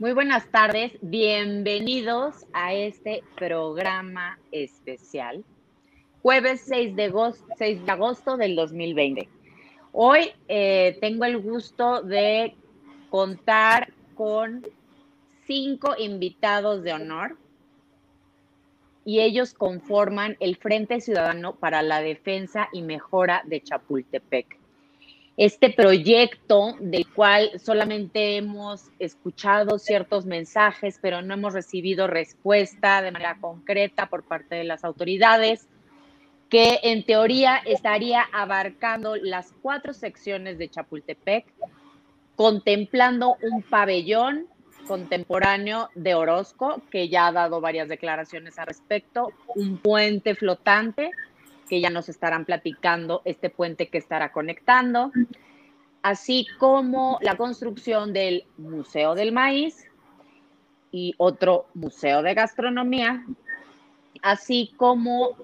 Muy buenas tardes, bienvenidos a este programa especial, jueves 6 de agosto, 6 de agosto del 2020. Hoy eh, tengo el gusto de contar con cinco invitados de honor y ellos conforman el Frente Ciudadano para la Defensa y Mejora de Chapultepec. Este proyecto del cual solamente hemos escuchado ciertos mensajes, pero no hemos recibido respuesta de manera concreta por parte de las autoridades, que en teoría estaría abarcando las cuatro secciones de Chapultepec, contemplando un pabellón contemporáneo de Orozco, que ya ha dado varias declaraciones al respecto, un puente flotante, que ya nos estarán platicando este puente que estará conectando, así como la construcción del Museo del Maíz y otro Museo de Gastronomía, así como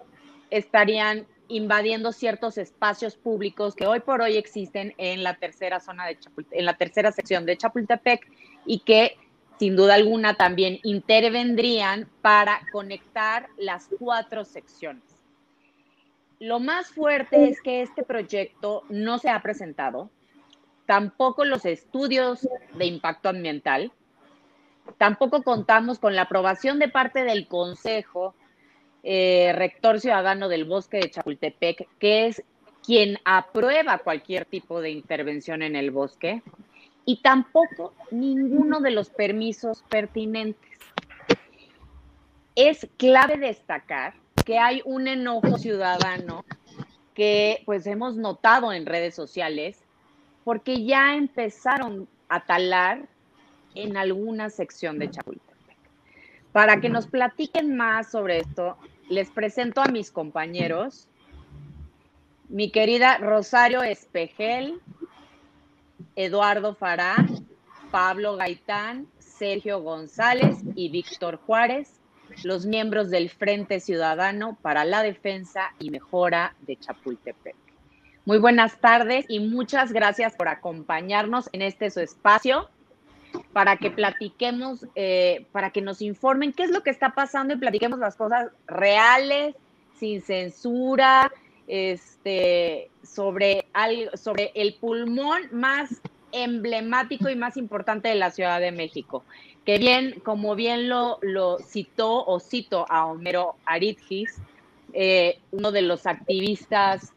estarían invadiendo ciertos espacios públicos que hoy por hoy existen en la tercera zona de en la tercera sección de Chapultepec y que sin duda alguna también intervendrían para conectar las cuatro secciones. Lo más fuerte es que este proyecto no se ha presentado, tampoco los estudios de impacto ambiental, tampoco contamos con la aprobación de parte del Consejo eh, Rector Ciudadano del Bosque de Chapultepec, que es quien aprueba cualquier tipo de intervención en el bosque y tampoco ninguno de los permisos pertinentes. Es clave destacar que hay un enojo ciudadano que pues hemos notado en redes sociales porque ya empezaron a talar en alguna sección de Chapultepec. Para que nos platiquen más sobre esto, les presento a mis compañeros. Mi querida Rosario Espejel, Eduardo Fará, Pablo Gaitán, Sergio González y Víctor Juárez, los miembros del Frente Ciudadano para la Defensa y Mejora de Chapultepec. Muy buenas tardes y muchas gracias por acompañarnos en este su espacio para que platiquemos, eh, para que nos informen qué es lo que está pasando y platiquemos las cosas reales, sin censura, este, sobre, el pulmón más emblemático y más importante de la Ciudad de México, que bien, como bien lo, citó o cito a Homero Aridgis, eh, uno de los activistas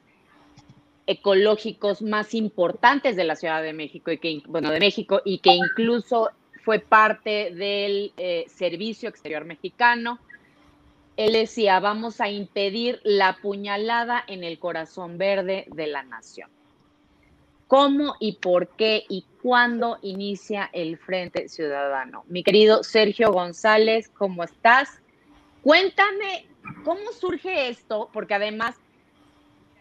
ecológicos más importantes de la Ciudad de México y que, bueno, de México y que incluso fue parte del eh, Servicio Exterior Mexicano, él decía, vamos a impedir la puñalada en el corazón verde de la nación. ¿Cómo y por qué y cuándo inicia el Frente Ciudadano? Mi querido Sergio González, ¿cómo estás? Cuéntame cómo surge esto, porque además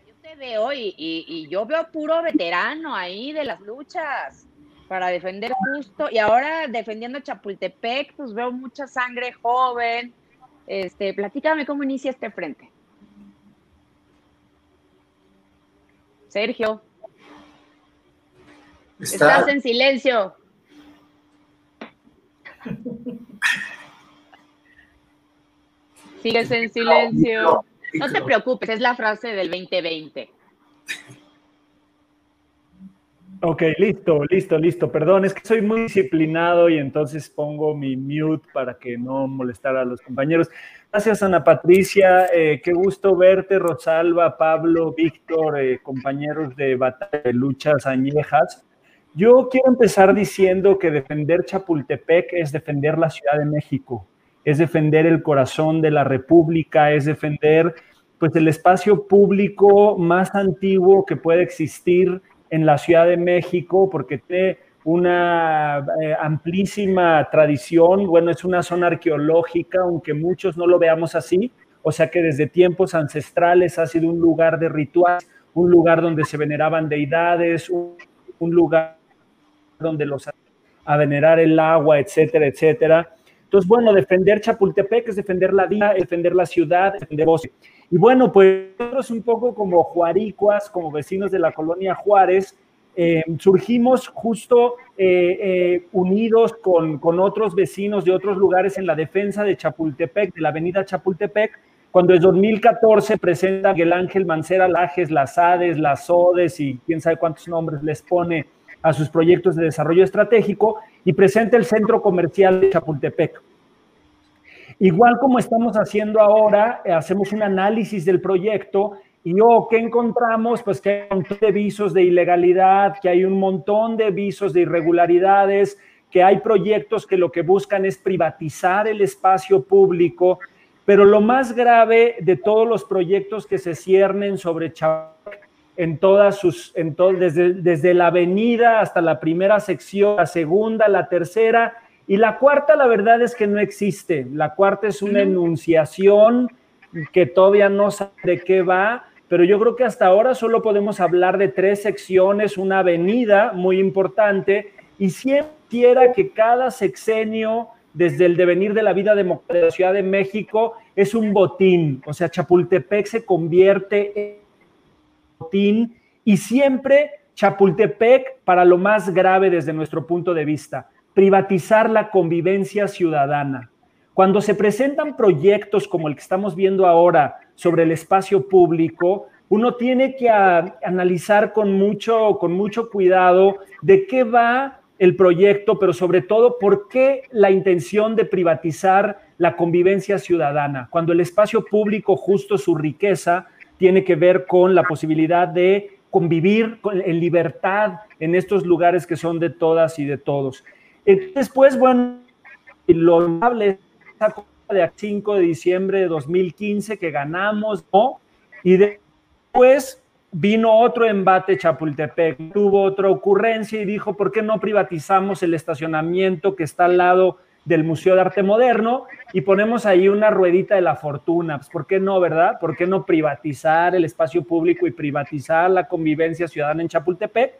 yo te veo y, y yo veo puro veterano ahí de las luchas para defender justo, y ahora defendiendo Chapultepec, pues veo mucha sangre joven, este, platícame cómo inicia este frente. Sergio. Estás en silencio. Sigues en silencio. No te preocupes, es la frase del 2020. Ok, listo, listo, listo. Perdón, es que soy muy disciplinado y entonces pongo mi mute para que no molestara a los compañeros. Gracias, Ana Patricia. Eh, qué gusto verte, Rosalba, Pablo, Víctor, eh, compañeros de batalla de luchas añejas. Yo quiero empezar diciendo que defender Chapultepec es defender la Ciudad de México, es defender el corazón de la República, es defender pues el espacio público más antiguo que puede existir en la Ciudad de México porque tiene una eh, amplísima tradición, bueno, es una zona arqueológica, aunque muchos no lo veamos así, o sea que desde tiempos ancestrales ha sido un lugar de rituales, un lugar donde se veneraban deidades, un, lugar donde los a venerar el agua, etcétera, etcétera. Entonces, bueno, defender Chapultepec es defender la vida, defender la ciudad, defender bosque. Y bueno, pues nosotros un poco como juaricuas, como vecinos de la colonia Juárez, eh, surgimos justo eh, eh, unidos con, con, otros vecinos de otros lugares en la defensa de Chapultepec, de la avenida Chapultepec, cuando en 2014 presenta Miguel Ángel Mancera Lajes, las ADES, las ODES y quién sabe cuántos nombres les pone a sus proyectos de desarrollo estratégico y presenta el centro comercial de Chapultepec. Igual como estamos haciendo ahora, hacemos un análisis del proyecto y oh, ¿qué encontramos? Pues que hay un montón de visos de ilegalidad, que hay un montón de visos de irregularidades, que hay proyectos que lo que buscan es privatizar el espacio público, pero lo más grave de todos los proyectos que se ciernen sobre Chapultepec en todas sus, en todo, desde, desde la avenida hasta la primera sección, la segunda, la tercera, y la cuarta, la verdad es que no existe. La cuarta es una enunciación que todavía no sabe de qué va, pero yo creo que hasta ahora solo podemos hablar de tres secciones, una avenida muy importante, y siempre quiera que cada sexenio, desde el devenir de la vida de la Ciudad de México, es un botín. O sea, Chapultepec se convierte en y siempre Chapultepec para lo más grave desde nuestro punto de vista, privatizar la convivencia ciudadana. Cuando se presentan proyectos como el que estamos viendo ahora, sobre el espacio público, uno tiene que analizar con mucho, con mucho cuidado de qué va el proyecto, pero sobre todo por qué la intención de privatizar la convivencia ciudadana, cuando el espacio público, justo su riqueza, tiene que ver con la posibilidad de convivir en libertad en estos lugares que son de todas y de todos. Después, bueno, lo amable de 5 de diciembre de 2015 que ganamos, ¿no? Y después vino otro embate Chapultepec, tuvo otra ocurrencia y dijo, ¿por qué no privatizamos el estacionamiento que está al lado del Museo de Arte Moderno y ponemos ahí una ruedita de la fortuna? Pues, ¿Por qué no, verdad? ¿Por qué no privatizar el espacio público y privatizar la convivencia ciudadana en Chapultepec?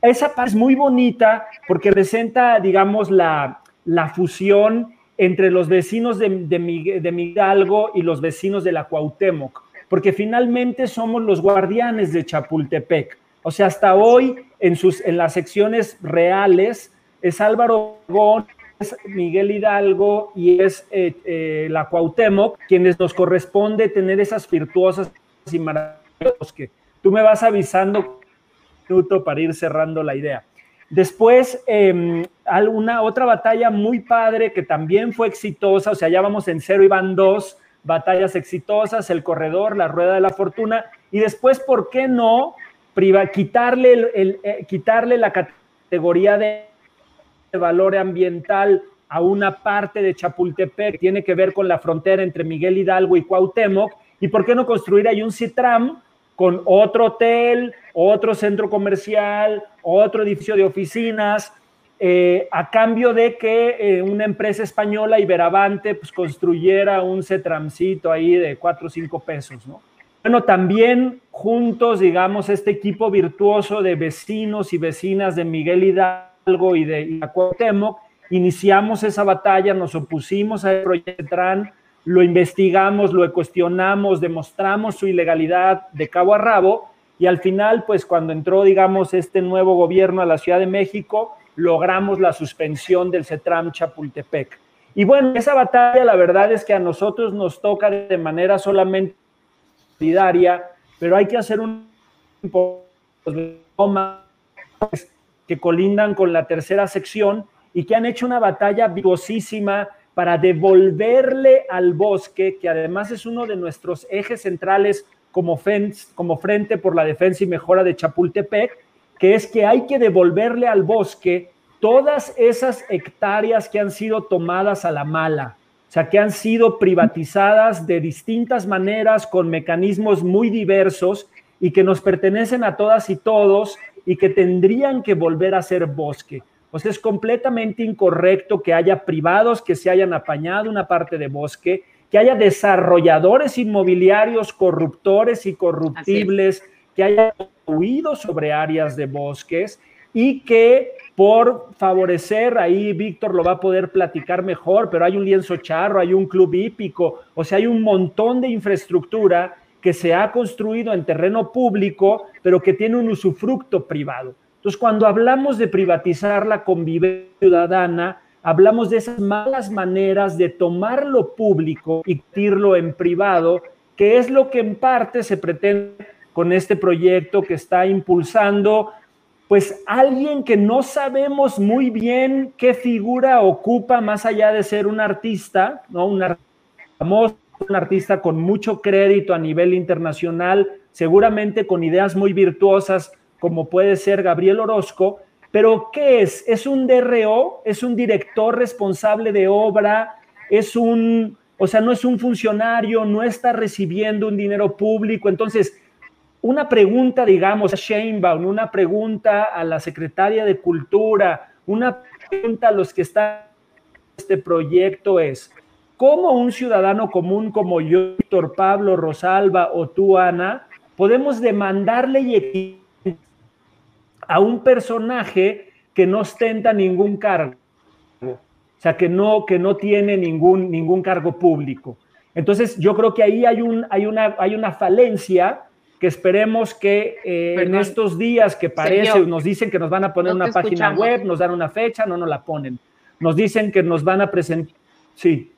Esa parte es muy bonita porque presenta, digamos, la, la fusión entre los vecinos de, de, de Hidalgo y los vecinos de la Cuauhtémoc, porque finalmente somos los guardianes de Chapultepec. O sea, hasta hoy en, sus, en las secciones reales es Álvaro Obregón, es Miguel Hidalgo y es eh, eh, la Cuauhtémoc quienes nos corresponde tener esas virtuosas y maravillosas que tú me vas avisando minuto para ir cerrando la idea. Después, eh, alguna otra batalla muy padre que también fue exitosa, o sea, ya vamos en cero y van dos batallas exitosas, el corredor, la rueda de la fortuna, y después, ¿por qué no priva, quitarle, el, eh, quitarle la categoría de valor ambiental a una parte de Chapultepec que tiene que ver con la frontera entre Miguel Hidalgo y Cuauhtémoc, y por qué no construir ahí un Citram con otro hotel, otro centro comercial, otro edificio de oficinas, eh, a cambio de que eh, una empresa española, Iberavante, pues construyera un cetramcito ahí de cuatro o cinco pesos, ¿no? Bueno, también juntos, digamos, este equipo virtuoso de vecinos y vecinas de Miguel Hidalgo y de Cuauhtémoc, iniciamos esa batalla, nos opusimos a proyecto Tran, lo investigamos, lo cuestionamos, demostramos su ilegalidad de cabo a rabo y al final, pues cuando entró, digamos, este nuevo gobierno a la Ciudad de México, logramos la suspensión del CETRAM Chapultepec. Y bueno, esa batalla la verdad es que a nosotros nos toca de manera solamente solidaria, pero hay que hacer un que colindan con la tercera sección y que han hecho una batalla vigosísima para devolverle al bosque, que además es uno de nuestros ejes centrales como, como Frente por la Defensa y Mejora de Chapultepec, que es que hay que devolverle al bosque todas esas hectáreas que han sido tomadas a la mala, o sea, que han sido privatizadas de distintas maneras con mecanismos muy diversos y que nos pertenecen a todas y todos y que tendrían que volver a ser bosque. Pues es completamente incorrecto que haya privados que se hayan apañado una parte de bosque, que haya desarrolladores inmobiliarios corruptores y corruptibles, que hayan huido sobre áreas de bosques y que por favorecer, ahí Víctor lo va a poder platicar mejor, pero hay un lienzo charro, hay un club hípico, o sea, hay un montón de infraestructura que se ha construido en terreno público, pero que tiene un usufructo privado. Entonces, cuando hablamos de privatizar la convivencia ciudadana, hablamos de esas malas maneras de tomar lo público y tirarlo en privado, que es lo que en parte se pretende con este proyecto que está impulsando, pues alguien que no sabemos muy bien qué figura ocupa más allá de ser un artista, ¿no? Un famoso, un artista con mucho crédito a nivel internacional, seguramente con ideas muy virtuosas como puede ser Gabriel Orozco, pero ¿qué es? ¿Es un DRO? ¿Es un director responsable de obra? ¿Es un, o sea, no es un funcionario, no está recibiendo un dinero público? Entonces, una pregunta, digamos, a Sheinbaum, una pregunta a la secretaria de Cultura, una pregunta a los que están en este proyecto es, ¿cómo un ciudadano común como yo, Víctor Pablo, Rosalba o tú, Ana, podemos demandarle y a un personaje que no ostenta ningún cargo, o sea, que no, que no tiene ningún, ningún cargo público. Entonces, yo creo que ahí hay, un, hay, una, hay una falencia que esperemos que eh, en estos días que parece, nos dicen que nos van a poner una página web, nos dan una fecha, no nos la ponen. Nos dicen que nos van a presentar. Sí.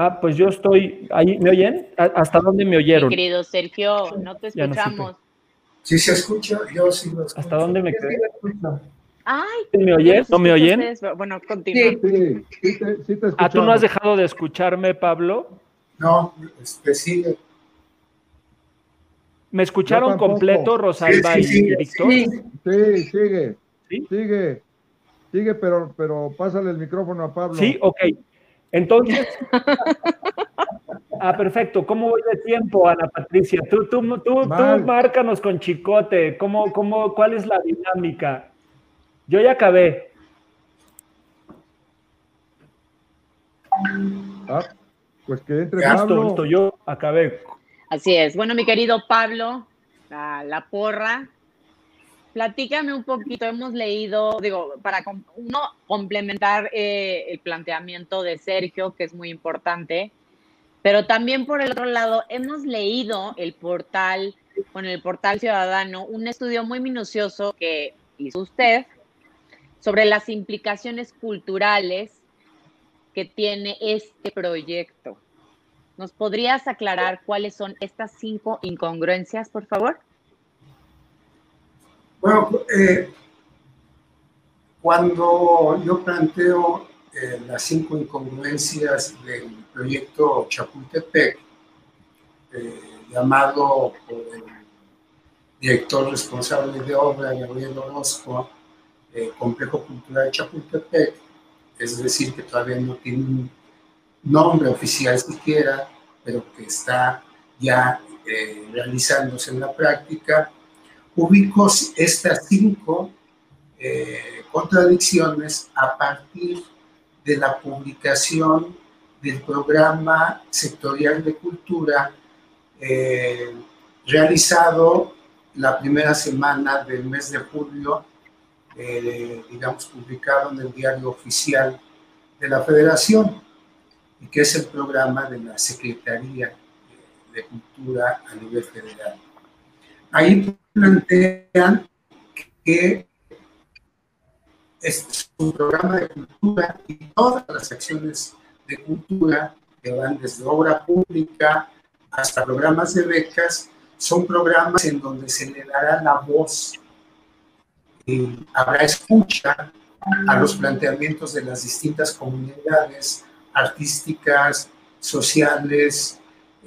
Ah, pues yo estoy ahí. ¿Me oyen? ¿Hasta dónde me oyeron? Mi querido Sergio, no te escuchamos. sí se escucha, yo sí lo escucho. ¿Hasta dónde me quedé? Ay, ¿Me oyen? ¿No me oyen? Bueno, continúa. Sí, sí, te, sí te ¿Ah, tú no has dejado de escucharme, Pablo? No, este sigue. ¿Me escucharon completo, Rosalba y Víctor? Sí, sigue. Sigue. Sigue, pero, pero pásale el micrófono a Pablo. Sí, ok. Entonces, ah, perfecto. ¿Cómo voy de tiempo, Ana Patricia? Tú, tú, tú, tú márcanos con chicote. ¿Cómo, cómo, ¿Cuál es la dinámica? Yo ya acabé. Ah, pues que entre Pablo. yo acabé. Así es. Bueno, mi querido Pablo, la porra, platícame un poquito, hemos leído, digo, para uno complementar eh, el planteamiento de Sergio, que es muy importante, pero también por el otro lado, hemos leído el portal, con el portal Ciudadano, un estudio muy minucioso que hizo usted sobre las implicaciones culturales que tiene este proyecto. ¿Nos podrías aclarar cuáles son estas cinco incongruencias, por favor? Bueno, eh, cuando yo planteo eh, las cinco incongruencias del proyecto Chapultepec, eh, llamado por el director responsable de obra, Gabriel Orozco, Complejo Cultural de Chapultepec, es decir, que todavía no tiene un nombre oficial siquiera, pero que está ya realizándose en la práctica, ubico estas cinco eh, contradicciones a partir de la publicación del programa sectorial de cultura eh, realizado la primera semana del mes de julio, eh, digamos, publicado en el diario oficial de la Federación, y que es el programa de la Secretaría de Cultura a nivel federal. Ahí plantean que es un programa de cultura y todas las acciones de cultura que van desde obra pública hasta programas de becas, son programas en donde se le dará la voz. Y habrá escucha a los planteamientos de las distintas comunidades artísticas, sociales,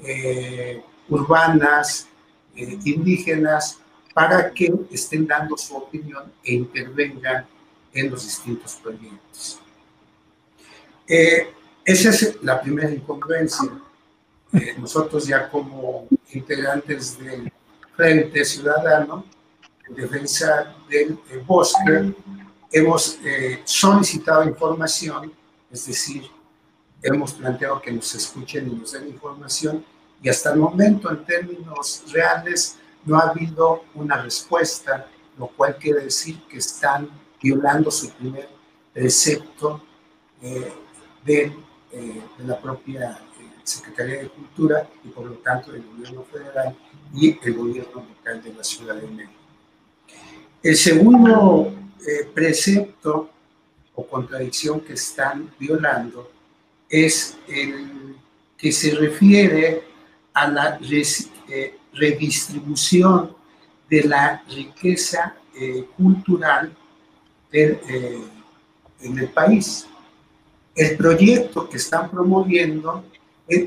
eh, urbanas, eh, indígenas, para que estén dando su opinión e intervengan en los distintos proyectos. Eh, esa es la primera incongruencia. Eh, nosotros ya como integrantes del Frente Ciudadano en Defensa del Bosque, hemos solicitado información, es decir, hemos planteado que nos escuchen y nos den información, y hasta el momento, en términos reales, no ha habido una respuesta, lo cual quiere decir que están violando su primer precepto eh, de, eh, de, la propia eh, Secretaría de Cultura y por lo tanto del gobierno federal y el gobierno local de la Ciudad de México. El segundo eh, precepto o contradicción que están violando es el que se refiere a la eh, redistribución de la riqueza eh, cultural en el país. El proyecto que están promoviendo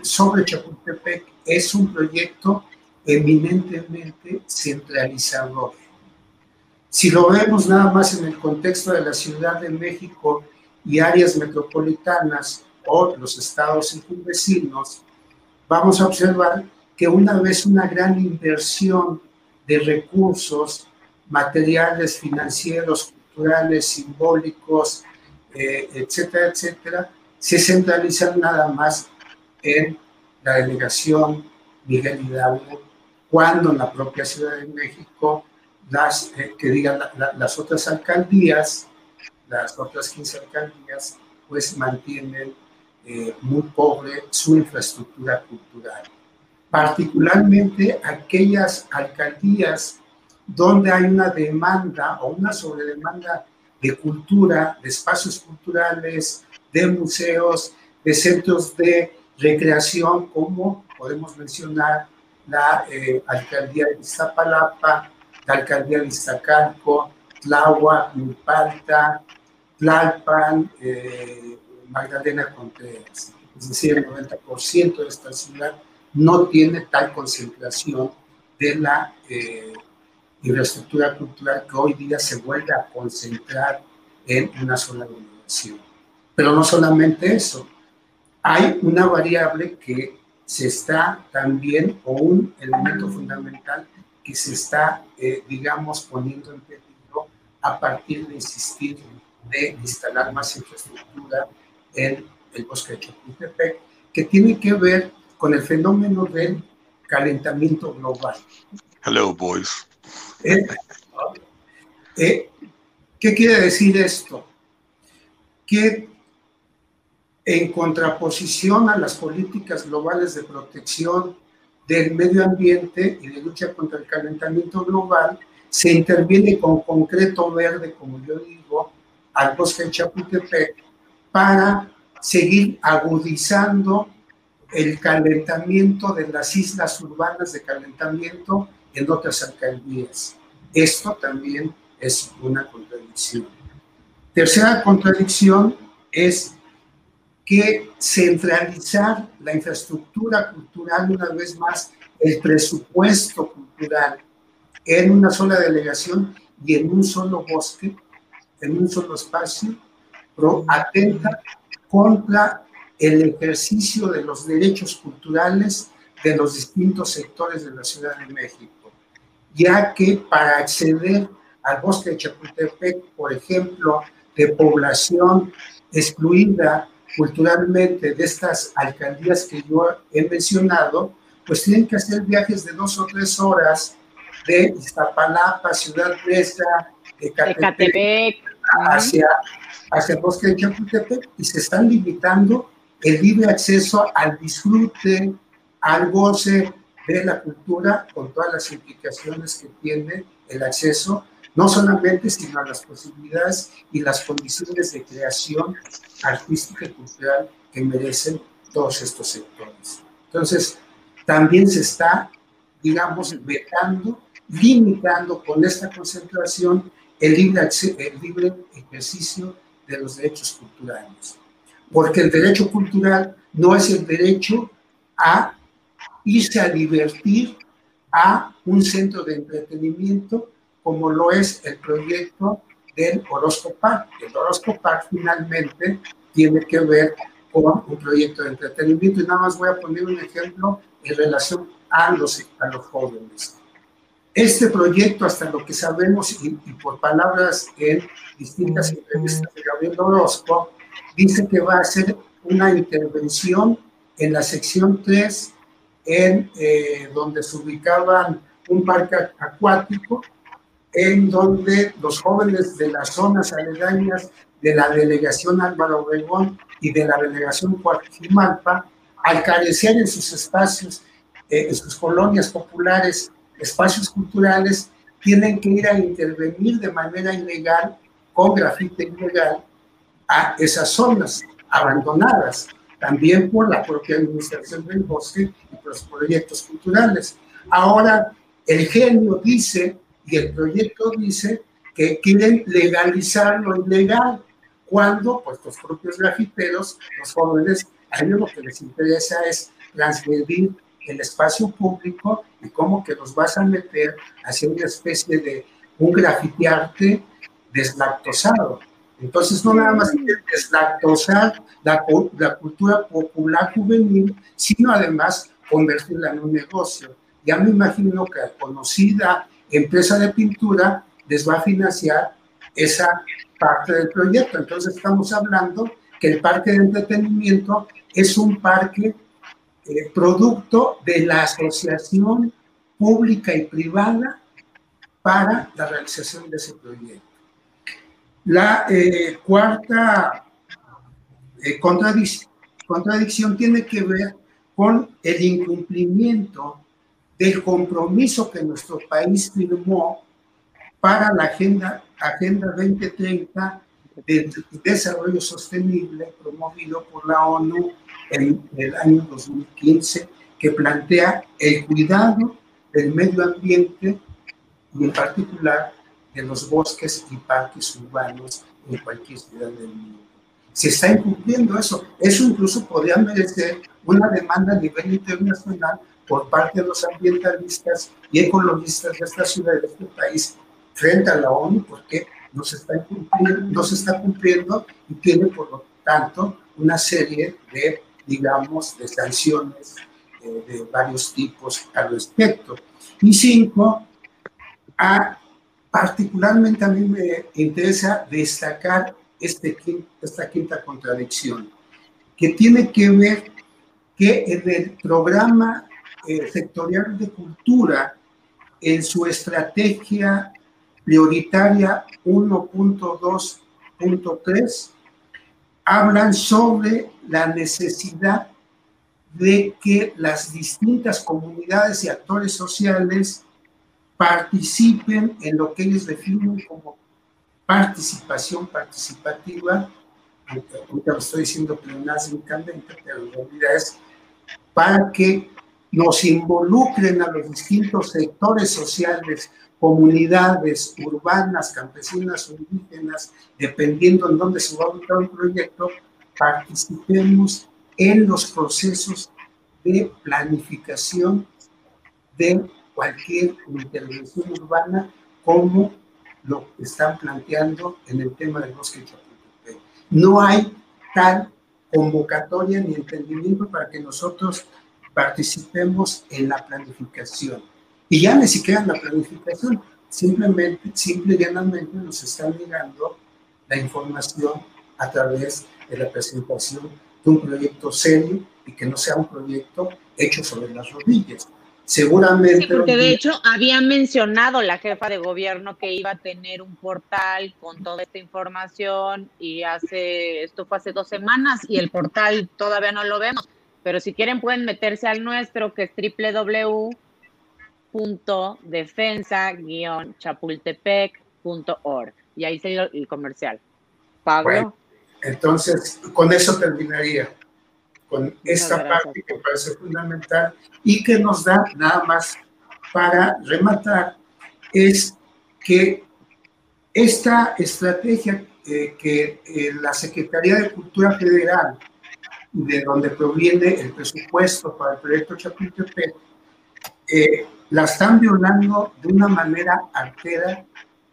sobre Chapultepec es un proyecto eminentemente centralizador. Si lo vemos nada más en el contexto de la Ciudad de México y áreas metropolitanas o los estados circunvecinos, vamos a observar que una vez una gran inversión de recursos materiales, financieros, culturales, simbólicos, eh, etcétera, etcétera, se centralizan nada más en la delegación Miguel Hidalgo, cuando en la propia Ciudad de México, las, eh, que digan las otras alcaldías, las otras 15 alcaldías, pues mantienen eh, muy pobre su infraestructura cultural. Particularmente aquellas alcaldías donde hay una demanda o una sobredemanda de cultura, de espacios culturales, de museos, de centros de recreación, como podemos mencionar la eh, alcaldía de Iztapalapa, la alcaldía de Iztacalco, Tláhuac, Milpalta, Tlalpan, eh, Magdalena Contreras. Es decir, el 90% de esta ciudad no tiene tal concentración de la eh, infraestructura cultural que hoy día se vuelve a concentrar en una sola delegación. Pero no solamente eso, hay una variable que se está también, o un elemento fundamental que se está, eh, digamos, poniendo en peligro a partir de insistir de instalar más infraestructura en el bosque de Chapultepec, que tiene que ver con el fenómeno del calentamiento global. Hello, boys. Eh, eh, ¿Qué quiere decir esto? Que en contraposición a las políticas globales de protección del medio ambiente y de lucha contra el calentamiento global, se interviene con concreto verde, como yo digo, al bosque de Chapultepec para seguir agudizando el calentamiento de las islas urbanas de calentamiento en otras alcaldías. Esto también es una contradicción. Tercera contradicción es que centralizar la infraestructura cultural, una vez más, el presupuesto cultural en una sola delegación y en un solo bosque, en un solo espacio, atenta contra el ejercicio de los derechos culturales de los distintos sectores de la Ciudad de México, ya que para acceder al bosque de Chapultepec, por ejemplo, de población excluida culturalmente de estas alcaldías que yo he mencionado, pues tienen que hacer viajes de dos o tres horas de Iztapalapa, Ciudad Mesa, de Catepec, hacia, hacia el bosque de Chapultepec y se están limitando el libre acceso al disfrute, al goce de la cultura con todas las implicaciones que tiene el acceso no solamente, sino a las posibilidades y las condiciones de creación artística y cultural que merecen todos estos sectores. Entonces, también se está, digamos, vetando, limitando con esta concentración el libre, el libre ejercicio de los derechos culturales. Porque el derecho cultural no es el derecho a irse a divertir a un centro de entretenimiento como lo es el proyecto del Orozco. El Orozco finalmente tiene que ver con un proyecto de entretenimiento y nada más voy a poner un ejemplo en relación a los, a los jóvenes. Este proyecto, hasta lo que sabemos y, por palabras en distintas entrevistas de Gabriel Orozco, dice que va a ser una intervención en la sección 3, en eh, donde se ubicaban un parque acuático en donde los jóvenes de las zonas aledañas de la delegación Álvaro Obregón y de la delegación Coajimalpa al carecer en sus espacios, eh, en sus colonias populares, espacios culturales, tienen que ir a intervenir de manera ilegal, con grafite ilegal, a esas zonas abandonadas, también por la propia administración del bosque y por los proyectos culturales. Ahora, el genio dice, y el proyecto dice, que quieren legalizar lo ilegal, cuando pues los propios grafiteros, los jóvenes, a ellos lo que les interesa es transgredir el espacio público y cómo que los vas a meter hacia una especie de un grafitearte deslactosado. Entonces, no nada más deslactosar la, la cultura popular juvenil, sino además convertirla en un negocio. Ya me imagino que la conocida empresa de pintura les va a financiar esa parte del proyecto. Entonces estamos hablando que el parque de entretenimiento es un parque producto de la asociación pública y privada para la realización de ese proyecto. La eh, cuarta eh, contradicción tiene que ver con el incumplimiento del compromiso que nuestro país firmó para la Agenda, Agenda 2030 de Desarrollo Sostenible promovido por la ONU en el año 2015, que plantea el cuidado del medio ambiente y en particular de los bosques y parques urbanos en cualquier ciudad del mundo. Se está incumpliendo eso. Eso incluso podría merecer una demanda a nivel internacional por parte de los ambientalistas y ecologistas de esta ciudad, de este país, frente a la ONU porque no se está cumpliendo, y tiene por lo tanto una serie de, digamos, de sanciones eh, de varios tipos al respecto. Y cinco, a, particularmente a mí me interesa destacar este, esta quinta contradicción, que tiene que ver que en el programa eh, sectorial de cultura, en su estrategia prioritaria 1.2.3 hablan sobre la necesidad de que las distintas comunidades y actores sociales participen en lo que ellos definen como participación participativa, ahorita lo estoy diciendo pleonásmicamente, pero en realidad es para que nos involucren a los distintos sectores sociales comunidades urbanas, campesinas o indígenas, dependiendo en dónde se va a ubicar un proyecto, participemos en los procesos de planificación de cualquier intervención urbana como lo están planteando en el tema del bosque Chapultepec. No hay tal convocatoria ni entendimiento para que nosotros participemos en la planificación. Y ya ni siquiera en la planificación, simplemente, simple y llanamente nos están llegando la información a través de la presentación de un proyecto serio y que no sea un proyecto hecho sobre las rodillas. Seguramente. Sí, porque de hecho había mencionado la jefa de gobierno que iba a tener un portal con toda esta información y hace, esto fue hace dos semanas y el portal todavía no lo vemos. Pero si quieren pueden meterse al nuestro que es www defensa-chapultepec.org. Y ahí se el comercial. Pablo. entonces, con eso terminaría. Con esta parte que parece fundamental y que nos da nada más para rematar es que esta estrategia eh, que eh, la Secretaría de Cultura Federal, de donde proviene el presupuesto para el proyecto Chapultepec, eh, la están violando de una manera artera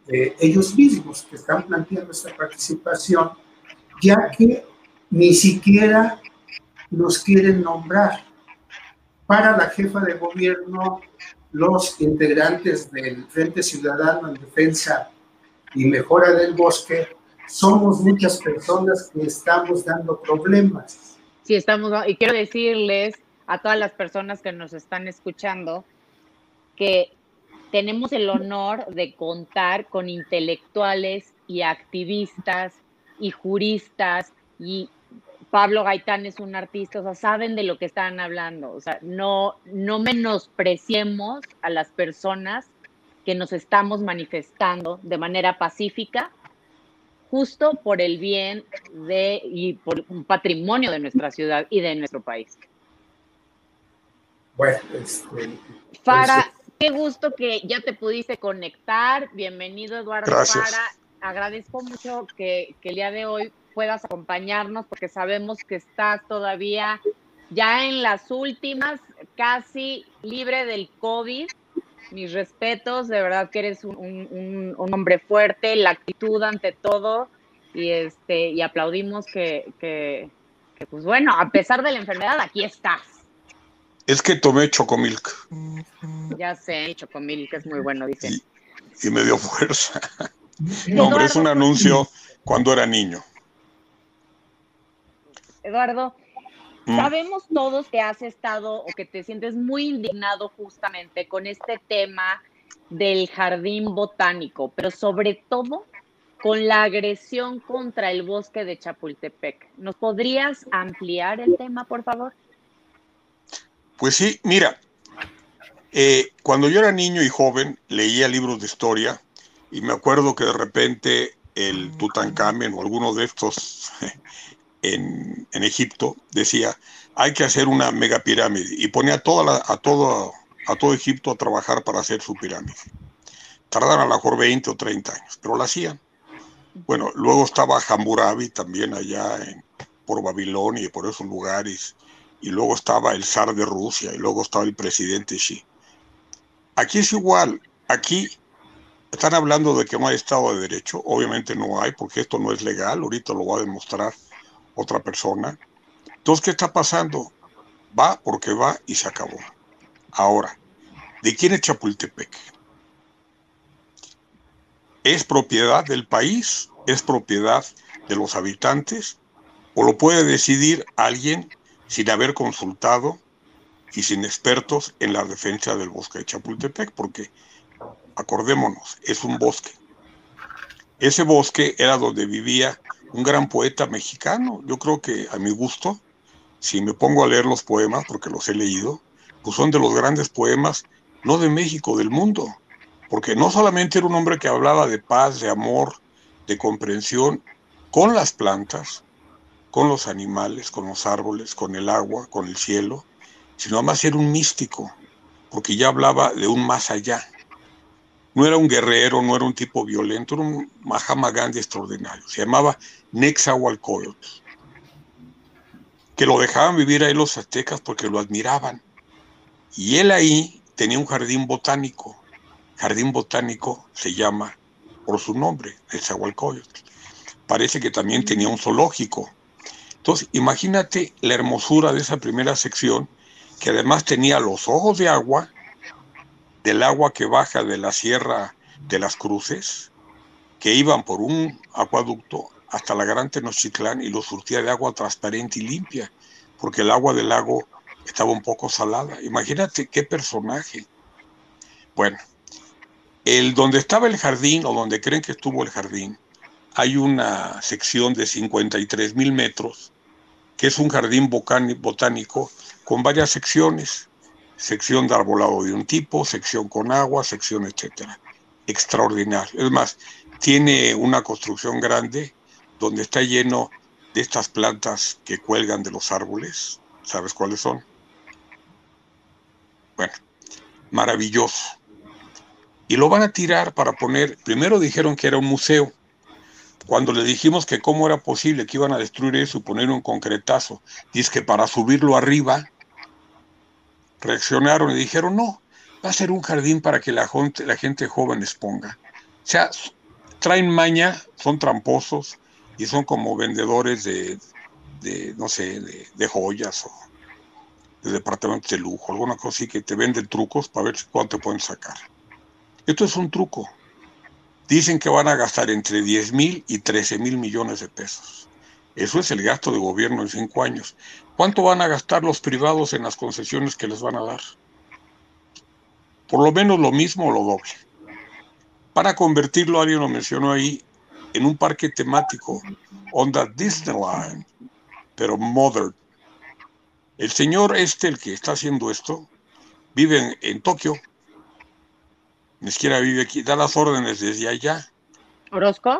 eh, ellos mismos que están planteando esta participación, ya que ni siquiera los quieren nombrar. Para la jefa de gobierno, los integrantes del Frente Ciudadano en Defensa y Mejora del Bosque, somos muchas personas que estamos dando problemas. Sí, estamos, y quiero decirles a todas las personas que nos están escuchando que tenemos el honor de contar con intelectuales y activistas y juristas y Pablo Gaitán es un artista, o sea, saben de lo que están hablando, o sea, no, no menospreciemos a las personas que nos estamos manifestando de manera pacífica, justo por el bien de y por un patrimonio de nuestra ciudad y de nuestro país. Bueno, este, Fara, qué gusto que ya te pudiste conectar. Bienvenido, Eduardo Gracias. Fara. Agradezco mucho que, que el día de hoy puedas acompañarnos porque sabemos que estás todavía ya en las últimas, casi libre del COVID. Mis respetos, de verdad que eres un, un- un hombre fuerte, la actitud ante todo y este y aplaudimos que, que, que, pues bueno, a pesar de la enfermedad, aquí estás. Es que tomé chocomilk Ya sé, Chocomil, que es muy bueno, dicen. y, y me dio fuerza. No, hombre, es un anuncio cuando era niño. Eduardo, Mm. sabemos todos que has estado o que te sientes muy indignado justamente con este tema del jardín botánico, pero sobre todo con la agresión contra el bosque de Chapultepec. ¿Nos podrías ampliar el tema, por favor? Pues sí, mira, eh, cuando yo era niño y joven leía libros de historia y me acuerdo que de repente el Tutankamen o alguno de estos en, en Egipto decía hay que hacer una megapirámide y ponía a, toda la- a, todo, a todo Egipto a trabajar para hacer su pirámide. Tardaron a lo mejor 20 o 30 años, pero la hacían. Bueno, luego estaba Hammurabi también allá en- por Babilonia y por esos lugares y luego estaba el zar de Rusia y luego estaba el presidente Xi. Aquí es igual, aquí están hablando de que no hay Estado de Derecho, obviamente no hay porque esto no es legal, ahorita lo va a demostrar otra persona. Entonces, ¿qué está pasando? Va porque va y se acabó. Ahora, ¿de quién es Chapultepec? ¿Es propiedad del país? ¿Es propiedad de los habitantes? ¿O lo puede decidir alguien sin haber consultado y sin expertos en la defensa del bosque de Chapultepec, porque acordémonos, es un bosque. Ese bosque era donde vivía un gran poeta mexicano. Yo creo que a mi gusto, si me pongo a leer los poemas, porque los he leído, pues son de los grandes poemas, no de México, del mundo. Porque no solamente era un hombre que hablaba de paz, de amor, de comprensión con las plantas, con los animales, con los árboles, con el agua, con el cielo, sino además era un místico, porque ya hablaba de un más allá. No era un guerrero, no era un tipo violento, era un Mahatma Gandhi extraordinario. Se llamaba Nexahualcoyotl, que lo dejaban vivir ahí los aztecas porque lo admiraban. Y él ahí tenía un jardín botánico. Jardín botánico se llama por su nombre, Nexahualcoyotl. Parece que también tenía un zoológico. Entonces, imagínate la hermosura de esa primera sección, que además tenía los ojos de agua, del agua que baja de la sierra de las cruces, que iban por un acueducto hasta la Gran Tenochtitlán y lo surtía de agua transparente y limpia, porque el agua del lago estaba un poco salada. Imagínate qué personaje. Bueno, el donde estaba el jardín, o donde creen que estuvo el jardín, hay una sección de 53 mil metros, que es un jardín botánico con varias secciones, sección de arbolado de un tipo, sección con agua, sección etcétera. Extraordinario. Es más, tiene una construcción grande donde está lleno de estas plantas que cuelgan de los árboles. ¿Sabes cuáles son? Bueno, maravilloso. Y lo van a tirar para poner, primero dijeron que era un museo, cuando le dijimos que cómo era posible que iban a destruir eso y poner un concretazo, es que para subirlo arriba, reaccionaron y dijeron, no, va a ser un jardín para que la gente, la gente joven exponga. O sea, traen maña, son tramposos y son como vendedores de, de no sé, de, joyas o de departamentos de lujo, alguna cosa así que te venden trucos para ver cuánto pueden sacar. Esto es un truco. Dicen que van a gastar entre 10 mil y 13 mil millones de pesos. Eso es el gasto de gobierno en cinco años. ¿Cuánto van a gastar los privados en las concesiones que les van a dar? Por lo menos lo mismo o lo doble. Para convertirlo, alguien lo mencionó ahí, en un parque temático, onda Disneyland. pero modern. El señor este, el que está haciendo esto, vive en, Tokio. Ni siquiera vive aquí, da las órdenes desde allá.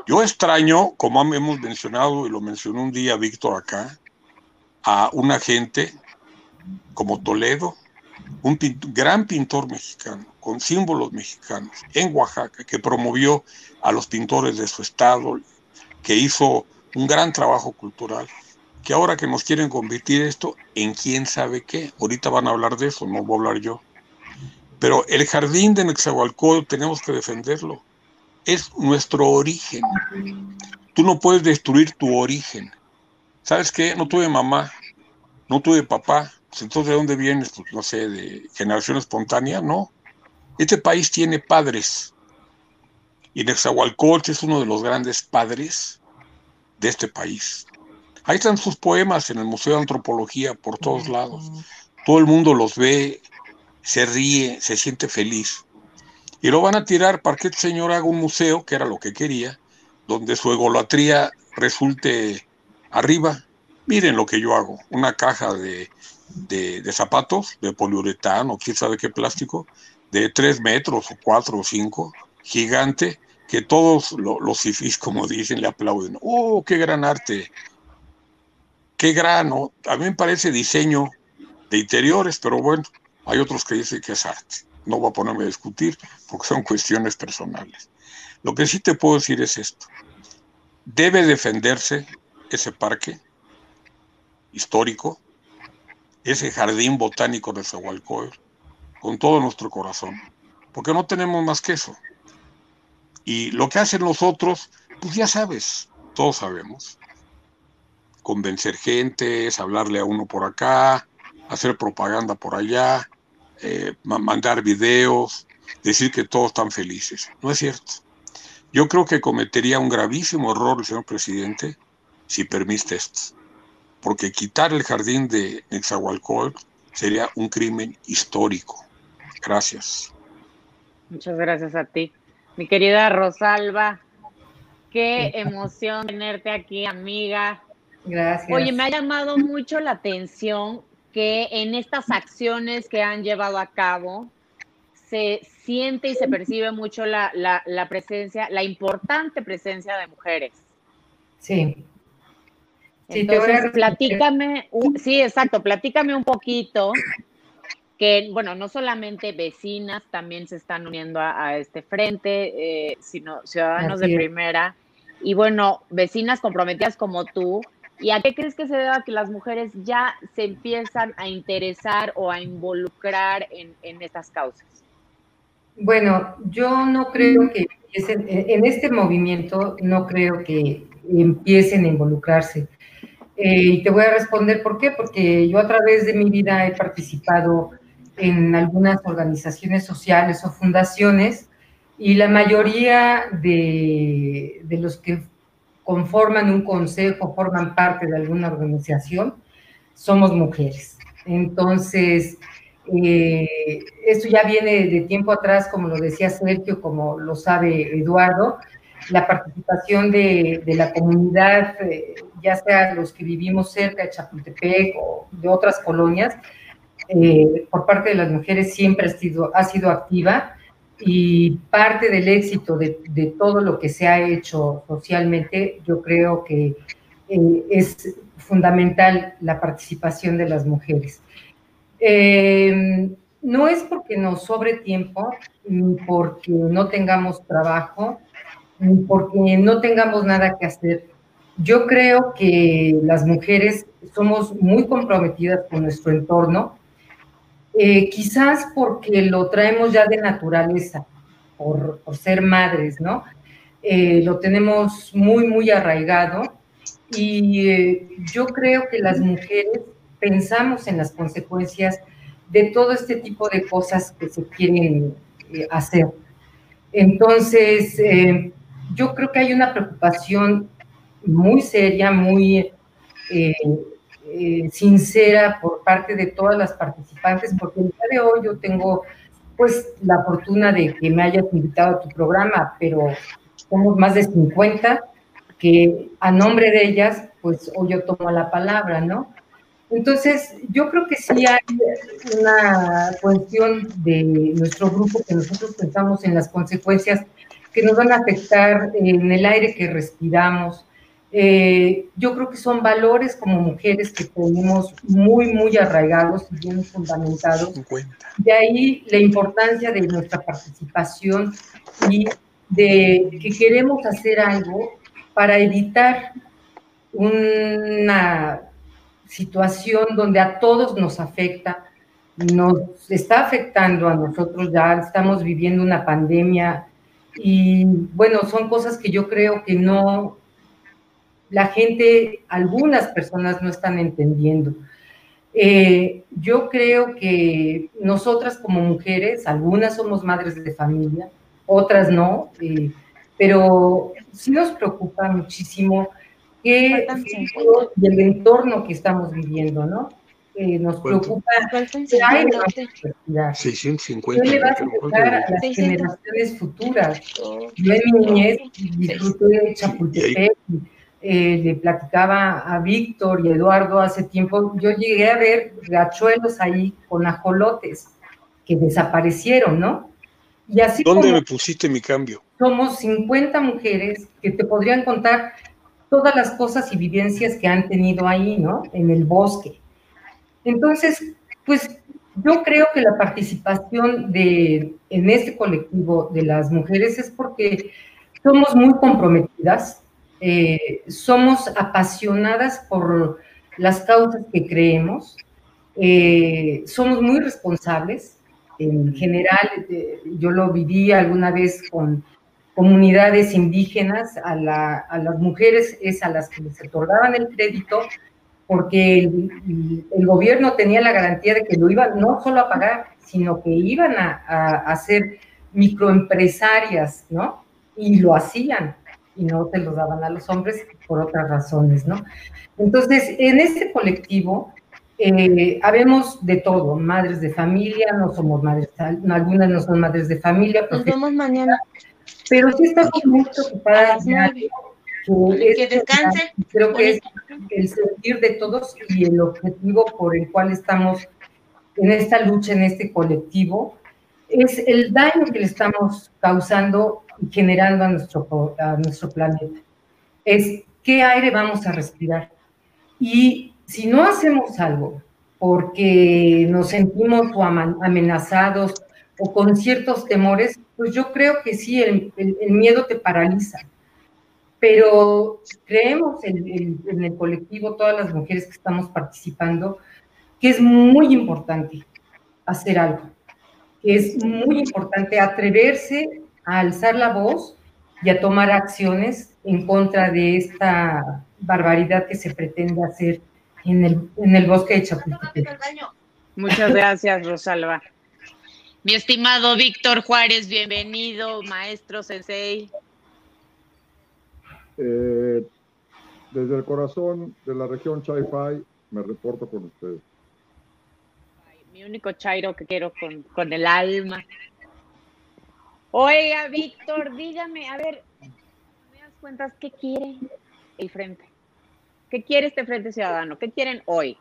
Yo extraño, como hemos mencionado y lo mencionó un día Víctor acá, a una gente como Toledo, un gran pintor mexicano, con símbolos mexicanos, en Oaxaca, que promovió a los pintores de su estado, que hizo un gran trabajo cultural, que ahora que nos quieren convertir esto en quién sabe qué, ahorita van a hablar de eso, no voy a hablar yo. Pero el jardín de Nexahualcóyotl tenemos que defenderlo. Es nuestro origen. Tú no puedes destruir tu origen. ¿Sabes qué? No tuve mamá, no tuve papá. Pues entonces, ¿de dónde vienes? Pues, no sé, de generación espontánea, no. Este país tiene padres. Y Nexahualcóyotl es uno de los grandes padres de este país. Ahí están sus poemas en el Museo de Antropología por todos lados. Todo el mundo los ve, se ríe, se siente feliz. Y lo van a tirar para que el señor haga un museo, que era lo que quería, donde su egolatría resulte arriba. Miren lo que yo hago, una caja de, zapatos de poliuretano, quién sabe qué plástico, de tres metros o cuatro o cinco, gigante, que todos los fifís, como dicen, le aplauden. ¡Oh, qué gran arte! ¡Qué grano! A mí me parece diseño de interiores, pero bueno, hay otros que dicen que es arte. No voy a ponerme a discutir porque son cuestiones personales. Lo que sí te puedo decir es esto. Debe defenderse ese parque histórico, ese jardín botánico de Zahualcóyotl, con todo nuestro corazón, porque no tenemos más que eso. Y lo que hacen los otros, pues ya sabes, todos sabemos. Convencer gente, hablarle a uno por acá, hacer propaganda por allá, eh, mandar videos, decir que todos están felices. No es cierto. Yo creo que cometería un gravísimo error el señor presidente si permite esto. Porque quitar el jardín de Nexahualcóyotl sería un crimen histórico. Gracias. Muchas gracias a ti. Mi querida Rosalba, qué emoción tenerte aquí, amiga. Gracias. Oye, me ha llamado mucho la atención que en estas acciones que han llevado a cabo se siente y se percibe mucho la, presencia, la importante presencia de mujeres. Sí. Entonces, platícame, sí, exacto, platícame un poquito que, bueno, no solamente vecinas también se están uniendo a, este frente, eh, sino ciudadanos de primera. Y bueno, vecinas comprometidas como tú, ¿Y a qué crees que se deba que las mujeres ya se empiezan a interesar o a involucrar en, estas causas? Bueno, yo no creo que empiecen, en este movimiento no creo que empiecen a involucrarse. Eh, y te voy a responder por qué, porque yo a través de mi vida he participado en algunas organizaciones sociales o fundaciones y la mayoría de, de los que conforman un consejo, forman parte de alguna organización, somos mujeres. Entonces, eh, esto ya viene de tiempo atrás, como lo decía Sergio, como lo sabe Eduardo, la participación de, la comunidad, eh, ya sea los que vivimos cerca de Chapultepec o de otras colonias, eh, por parte de las mujeres siempre ha sido, ha sido activa y parte del éxito de, todo lo que se ha hecho socialmente, yo creo que eh, es fundamental la participación de las mujeres. Eh, no es porque nos sobre tiempo, ni porque no tengamos trabajo, ni porque no tengamos nada que hacer. Yo creo que las mujeres somos muy comprometidas con nuestro entorno, eh, quizás porque lo traemos ya de naturaleza, por, ser madres, ¿no? Eh, lo tenemos muy, muy arraigado y eh, yo creo que las mujeres pensamos en las consecuencias de todo este tipo de cosas que se quieren hacer. Entonces, yo creo que hay una preocupación muy seria, muy eh, sincera por parte de todas las participantes, porque el día de hoy yo tengo pues la fortuna de que me hayas invitado a tu programa, pero somos más de 50 que a nombre de ellas pues hoy yo tomo la palabra, ¿no? Entonces, yo creo que sí hay una cuestión de nuestro grupo que nosotros pensamos en las consecuencias que nos van a afectar en el aire que respiramos. Eh, yo creo que son valores como mujeres que tenemos muy, muy arraigados y bien fundamentados. De ahí la importancia de nuestra participación y de que queremos hacer algo para evitar una situación donde a todos nos afecta, nos está afectando a nosotros, ya estamos viviendo una pandemia y bueno, son cosas que yo creo que no, la gente, algunas personas no están entendiendo. Eh, yo creo que nosotras como mujeres, algunas somos madres de familia, otras no, eh, pero sí nos preocupa muchísimo que, y el entorno que estamos viviendo, ¿no? Eh, nos preocupa hay más 650. ¿Qué le vas a dejar a las generaciones futuras? Yo en mi niñez disfruté de Chapultepec, eh, le platicaba a Víctor y Eduardo hace tiempo, yo llegué a ver gachuelos ahí con ajolotes que desaparecieron, ¿no? Y así ¿Dónde me pusiste mi cambio? Somos 50 mujeres que te podrían contar todas las cosas y vivencias que han tenido ahí, ¿no? En el bosque. Entonces, pues yo creo que la participación de, en este colectivo de las mujeres es porque somos muy comprometidas, eh, somos apasionadas por las causas que creemos, eh, somos muy responsables. En general, eh, yo lo viví alguna vez con comunidades indígenas, a, las mujeres es a las que les otorgaban el crédito porque el, gobierno tenía la garantía de que lo iban no solo a pagar, sino que iban a, a, ser microempresarias, ¿no? Y lo hacían y no se lo daban a los hombres por otras razones, ¿no? Entonces, en este colectivo eh, habemos de todo, madres de familia, no somos madres, algunas no son madres de familia. Nos vemos mañana. Pero sí estamos muy preocupadas. Que, que descansen. Creo que es el sentir de todos y el objetivo por el cual estamos en esta lucha, en este colectivo, es el daño que le estamos causando y generando a nuestro, a nuestro planeta. Es qué aire vamos a respirar. Y si no hacemos algo porque nos sentimos amenazados o con ciertos temores, pues yo creo que sí, el, miedo te paraliza. Pero creemos en, el colectivo, todas las mujeres que estamos participando, que es muy importante hacer algo, que es muy importante atreverse a alzar la voz y a tomar acciones en contra de esta barbaridad que se pretende hacer en el, en el bosque de Chapultepec. Muchas gracias, Rosalba. Mi estimado Víctor Juárez, bienvenido, maestro Sensei. Eh, desde el corazón de la región Chai-Fai, me reporto con ustedes. Mi único chairo que quiero con, con el alma. Oiga, Víctor, dígame, a ver, ¿me das cuentas qué quiere el frente? ¿Qué quiere este Frente Ciudadano? ¿Qué quieren hoy?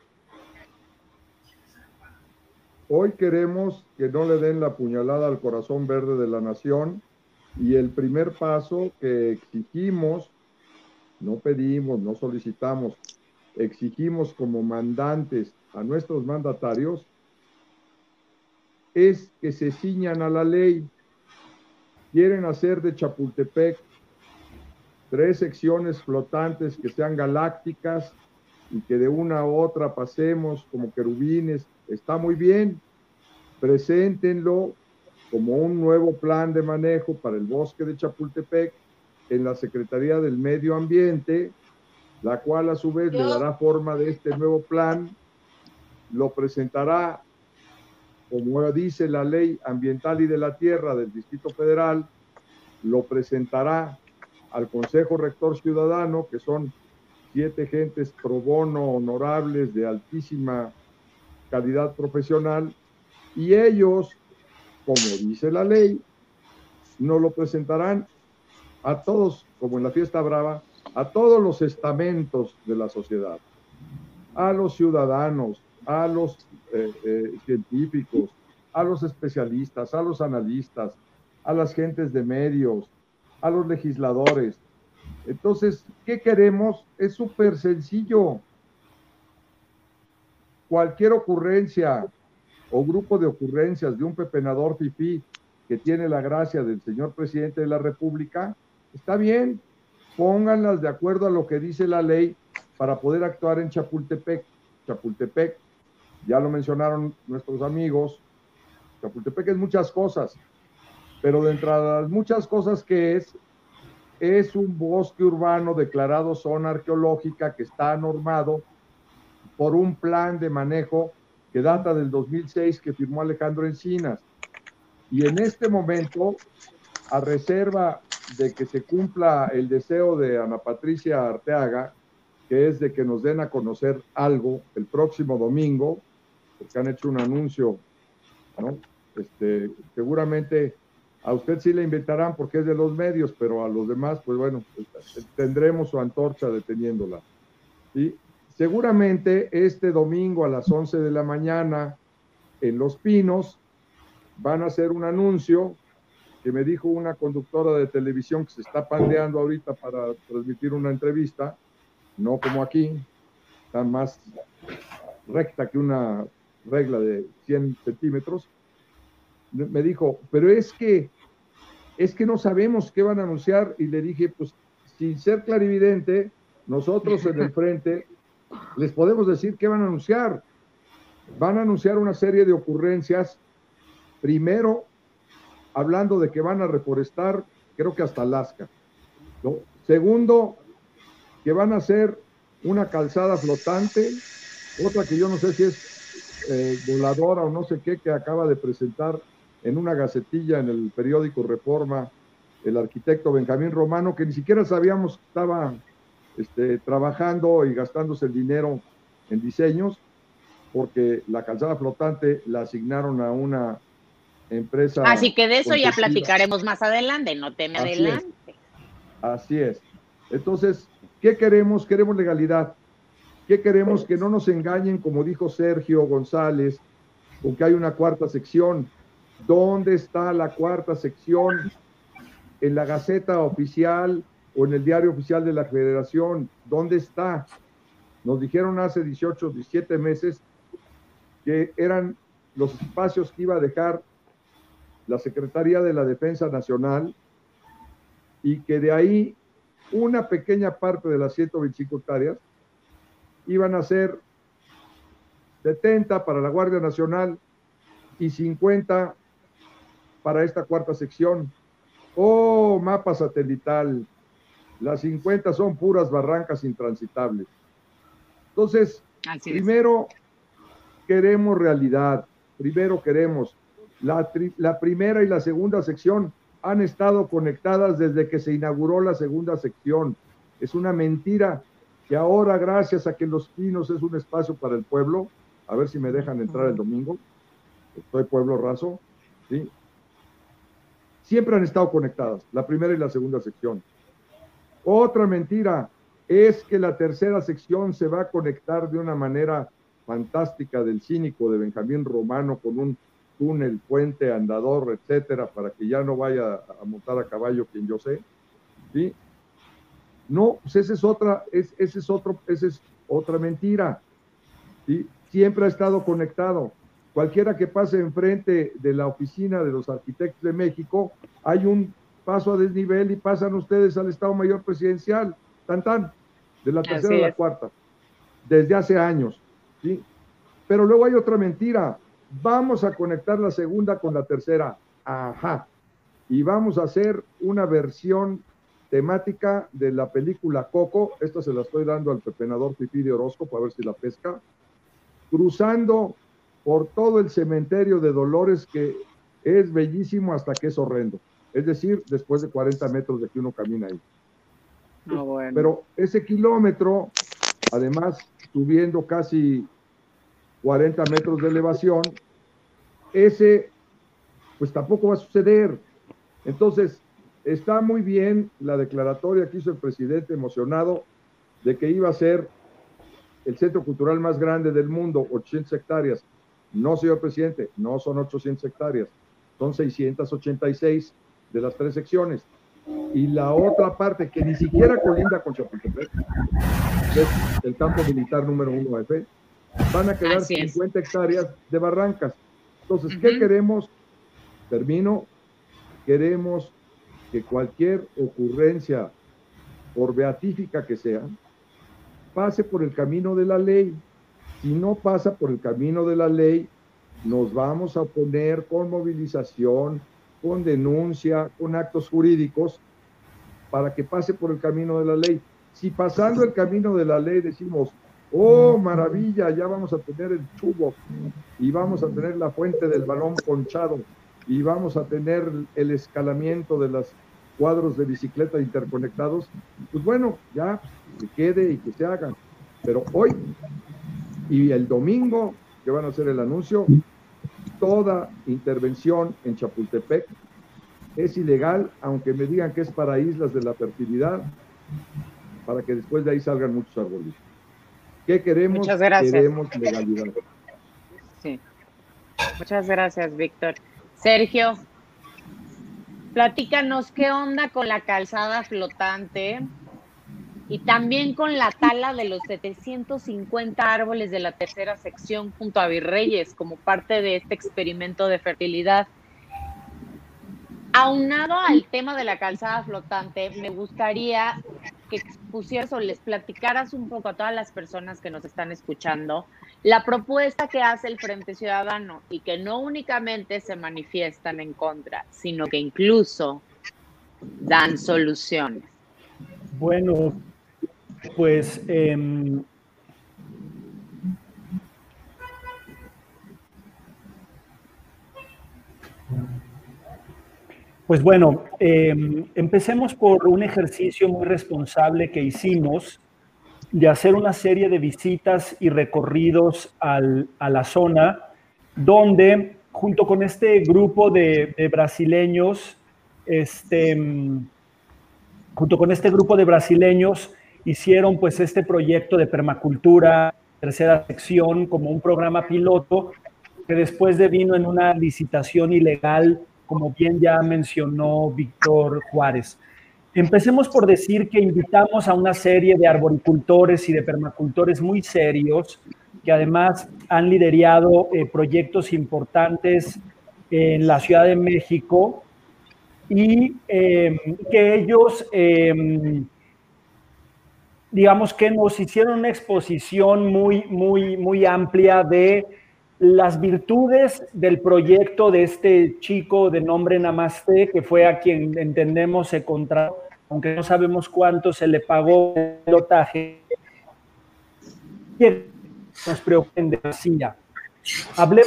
Hoy queremos que no le den la puñalada al corazón verde de la nación y el primer paso que exigimos, no pedimos, no solicitamos, exigimos como mandantes a nuestros mandatarios es que se ciñan a la ley. Quieren hacer de Chapultepec tres secciones flotantes que sean galácticas y que de una a otra pasemos como querubines. Está muy bien, preséntenlo como un nuevo plan de manejo para el bosque de Chapultepec en la Secretaría del Medio Ambiente, la cual a su vez le dará forma de este nuevo plan, lo presentará, como dice la ley ambiental y de la tierra del Distrito Federal, lo presentará al Consejo Rector Ciudadano, que son siete gentes pro bono honorables de altísima calidad profesional y ellos, como dice la ley, nos lo presentarán a todos, como en la fiesta brava, a todos los estamentos de la sociedad, a los ciudadanos, a los eh, eh, científicos, a los especialistas, a los analistas, a las gentes de medios, a los legisladores. Entonces, ¿qué queremos? Es súper sencillo. Cualquier ocurrencia o grupo de ocurrencias de un pepenador fifí que tiene la gracia del señor presidente de la República, está bien, pónganlas de acuerdo a lo que dice la ley para poder actuar en Chapultepec. Chapultepec, ya lo mencionaron nuestros amigos, Chapultepec es muchas cosas, pero de entre las muchas cosas que es, es un bosque urbano declarado zona arqueológica que está normado por un plan de manejo que data del 2006 que firmó Alejandro Encinas. Y en este momento, a reserva de que se cumpla el deseo de Ana Patricia Arteaga, que es de que nos den a conocer algo el próximo domingo, porque han hecho un anuncio, ¿no? Este, seguramente a usted sí le invitarán porque es de los medios, pero a los demás, pues bueno, tendremos su antorcha deteniéndola. Y seguramente este domingo a las 11 de la mañana en Los Pinos van a hacer un anuncio que me dijo una conductora de televisión que se está pandeando ahorita para transmitir una entrevista, no como aquí, tan más recta que una regla de 100 centímetros, me dijo, pero es que, es que no sabemos qué van a anunciar y le dije, pues sin ser clarividente, nosotros en el frente les podemos decir qué van a anunciar. Van a anunciar una serie de ocurrencias, primero hablando de que van a reforestar, creo que hasta Alaska. Segundo, que van a hacer una calzada flotante, otra que yo no sé si es eh, voladora o no sé qué, que acaba de presentar en una gacetilla en el periódico Reforma el arquitecto Benjamín Romano, que ni siquiera sabíamos que estaba este, trabajando y gastándose el dinero en diseños, porque la calzada flotante la asignaron a una empresa. Así que de eso ya platicaremos más adelante, no te me adelante. Así es. Entonces, ¿qué queremos? Queremos legalidad. ¿Qué queremos? Que no nos engañen, como dijo Sergio González, con que hay una cuarta sección. ¿Dónde está la cuarta sección? En la Gaceta Oficial o en el Diario Oficial de la Federación. ¿Dónde está? Nos dijeron hace 18, 17 meses que eran los espacios que iba a dejar la Secretaría de la Defensa Nacional y que de ahí una pequeña parte de las 125 hectáreas iban a ser 70 para la Guardia Nacional y 50 para esta cuarta sección. Oh, mapa satelital. Las 50 son puras barrancas intransitables. Entonces, primero queremos realidad. Primero queremos. La, la primera y la segunda sección han estado conectadas desde que se inauguró la segunda sección. Es una mentira que ahora, gracias a que Los Pinos es un espacio para el pueblo, a ver si me dejan entrar el domingo, estoy pueblo raso, ¿sí? siempre han estado conectadas, la primera y la segunda sección. Otra mentira es que la tercera sección se va a conectar de una manera fantástica del cínico de Benjamín Romano con un túnel, puente, andador, etcétera, para que ya no vaya a montar a caballo quien yo sé. ¿sí? No, pues esa es otra, es, ese es otro, esa es otra mentira. ¿sí? Siempre ha estado conectado. Cualquiera que pase enfrente de la oficina de los arquitectos de México, hay un paso a desnivel y pasan ustedes al Estado Mayor Presidencial, tan tan, de la tercera a la cuarta, desde hace años. ¿sí? Pero luego hay otra mentira. Vamos a conectar la segunda con la tercera. Ajá. Y vamos a hacer una versión temática de la película Coco. Esta se la estoy dando al pepenador Pipí de Orozco para ver si la pesca. Cruzando por todo el cementerio de Dolores, que es bellísimo hasta que es horrendo. Es decir, después de 40 metros de que uno camina ahí. Ah, Pero ese kilómetro, además, subiendo casi 40 metros de elevación, ese, pues tampoco va a suceder. Entonces, está muy bien la declaratoria que hizo el presidente emocionado de que iba a ser el centro cultural más grande del mundo, 800 hectáreas. No, señor presidente, no son 800 hectáreas, son 686 de las tres secciones. Y la otra parte que ni siquiera colinda con Chapultepec, es el campo militar número uno F, van a quedar 50 hectáreas de barrancas. Entonces, ¿qué queremos? Termino. Queremos que cualquier ocurrencia, por beatífica que sea, pase por el camino de la ley. Si no pasa por el camino de la ley, nos vamos a oponer con movilización, con denuncia, con actos jurídicos, para que pase por el camino de la ley. Si pasando el camino de la ley decimos, oh, maravilla, ya vamos a tener el chubo y vamos a tener la fuente del balón ponchado y vamos a tener el escalamiento de los cuadros de bicicleta interconectados, pues bueno, ya que quede y que se hagan. Pero hoy y el domingo, que van a hacer el anuncio, toda intervención en Chapultepec es ilegal, aunque me digan que es para islas de la fertilidad, para que después de ahí salgan muchos árboles. ¿Qué queremos? Muchas gracias. Queremos legalidad. Sí. Muchas gracias, Víctor. Sergio, platícanos qué onda con la calzada flotante y también con la tala de los 750 árboles de la tercera sección junto a Virreyes como parte de este experimento de fertilidad. Aunado al tema de la calzada flotante, me gustaría que expusieras o les platicaras un poco a todas las personas que nos están escuchando la propuesta que hace el Frente Ciudadano y que no únicamente se manifiestan en contra, sino que incluso dan soluciones. Bueno, pues em, pues bueno, em, empecemos por un ejercicio muy responsable que hicimos de hacer una serie de visitas y recorridos a la zona, donde junto con este grupo de, brasileños, este, em, junto con este grupo de brasileños, hicieron pues este proyecto de permacultura, tercera sección, como un programa piloto que después de vino en una licitación ilegal, como bien ya mencionó Víctor Juárez. Empecemos por decir que invitamos a una serie de arboricultores y de permacultores muy serios, que además han liderado eh, proyectos importantes en la Ciudad de México y em, que ellos em, digamos que nos hicieron una exposición muy, muy, muy amplia de las virtudes del proyecto de este chico de nombre Namaste, que fue a quien entendemos se contrató, aunque no sabemos cuánto se le pagó el pilotaje. Nos preocupa en decía. Hablé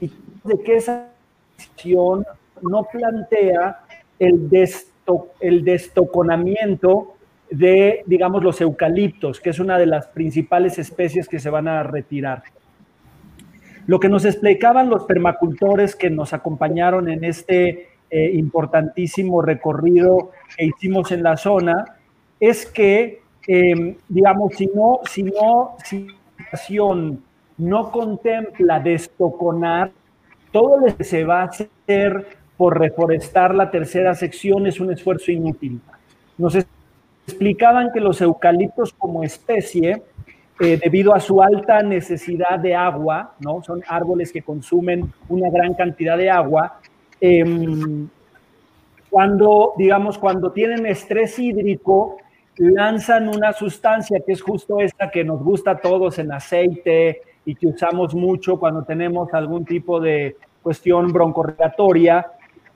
de que esa acción no plantea el, desto, el destoconamiento de, digamos, los eucaliptos, que es una de las principales especies que se van a retirar. Lo que nos explicaban los permacultores que nos acompañaron en este eh, importantísimo recorrido que hicimos en la zona es que, em, digamos, si no, si no, si no contempla destoconar, todo lo que se va a hacer por reforestar la tercera sección es un esfuerzo inútil. Nos explicaban que los eucaliptos como especie, eh, debido a su alta necesidad de agua, ¿no? son árboles que consumen una gran cantidad de agua, em, cuando, digamos, cuando tienen estrés hídrico, lanzan una sustancia que es justo esta que nos gusta a todos en aceite y que usamos mucho cuando tenemos algún tipo de cuestión broncorregatoria,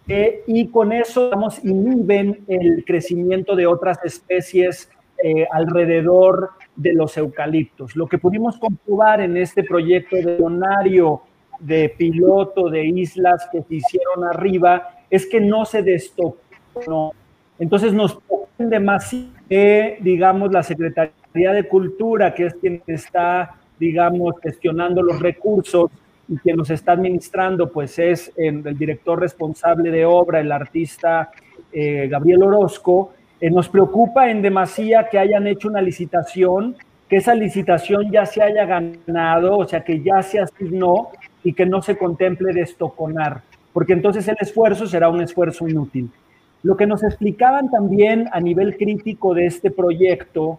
eh, y con eso digamos, inhiben el crecimiento de otras especies eh, alrededor de los eucaliptos. Lo que pudimos comprobar en este proyecto de donario de piloto de islas que se hicieron arriba es que no se destocó. Entonces nos demasiado, digamos, la Secretaría de Cultura, que es quien está, digamos, gestionando los recursos, y quien nos está administrando pues es el director responsable de obra, el artista eh, Gabriel Orozco, eh, nos preocupa en demasía que hayan hecho una licitación, que esa licitación ya se haya ganado, o sea, que ya se asignó y que no se contemple de estoconar, porque entonces el esfuerzo será un esfuerzo inútil. Lo que nos explicaban también a nivel crítico de este proyecto,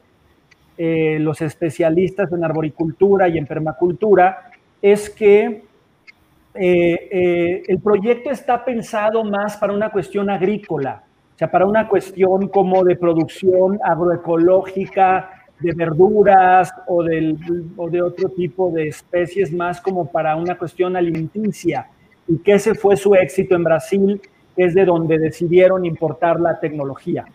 eh, los especialistas en arboricultura y en permacultura, es que eh, el proyecto está pensado más para una cuestión agrícola, sea, para una cuestión como de producción agroecológica, de verduras o, o de otro tipo de especies, más como para una cuestión alimenticia, y que ese fue su éxito en Brasil, es de donde decidieron importar la tecnología.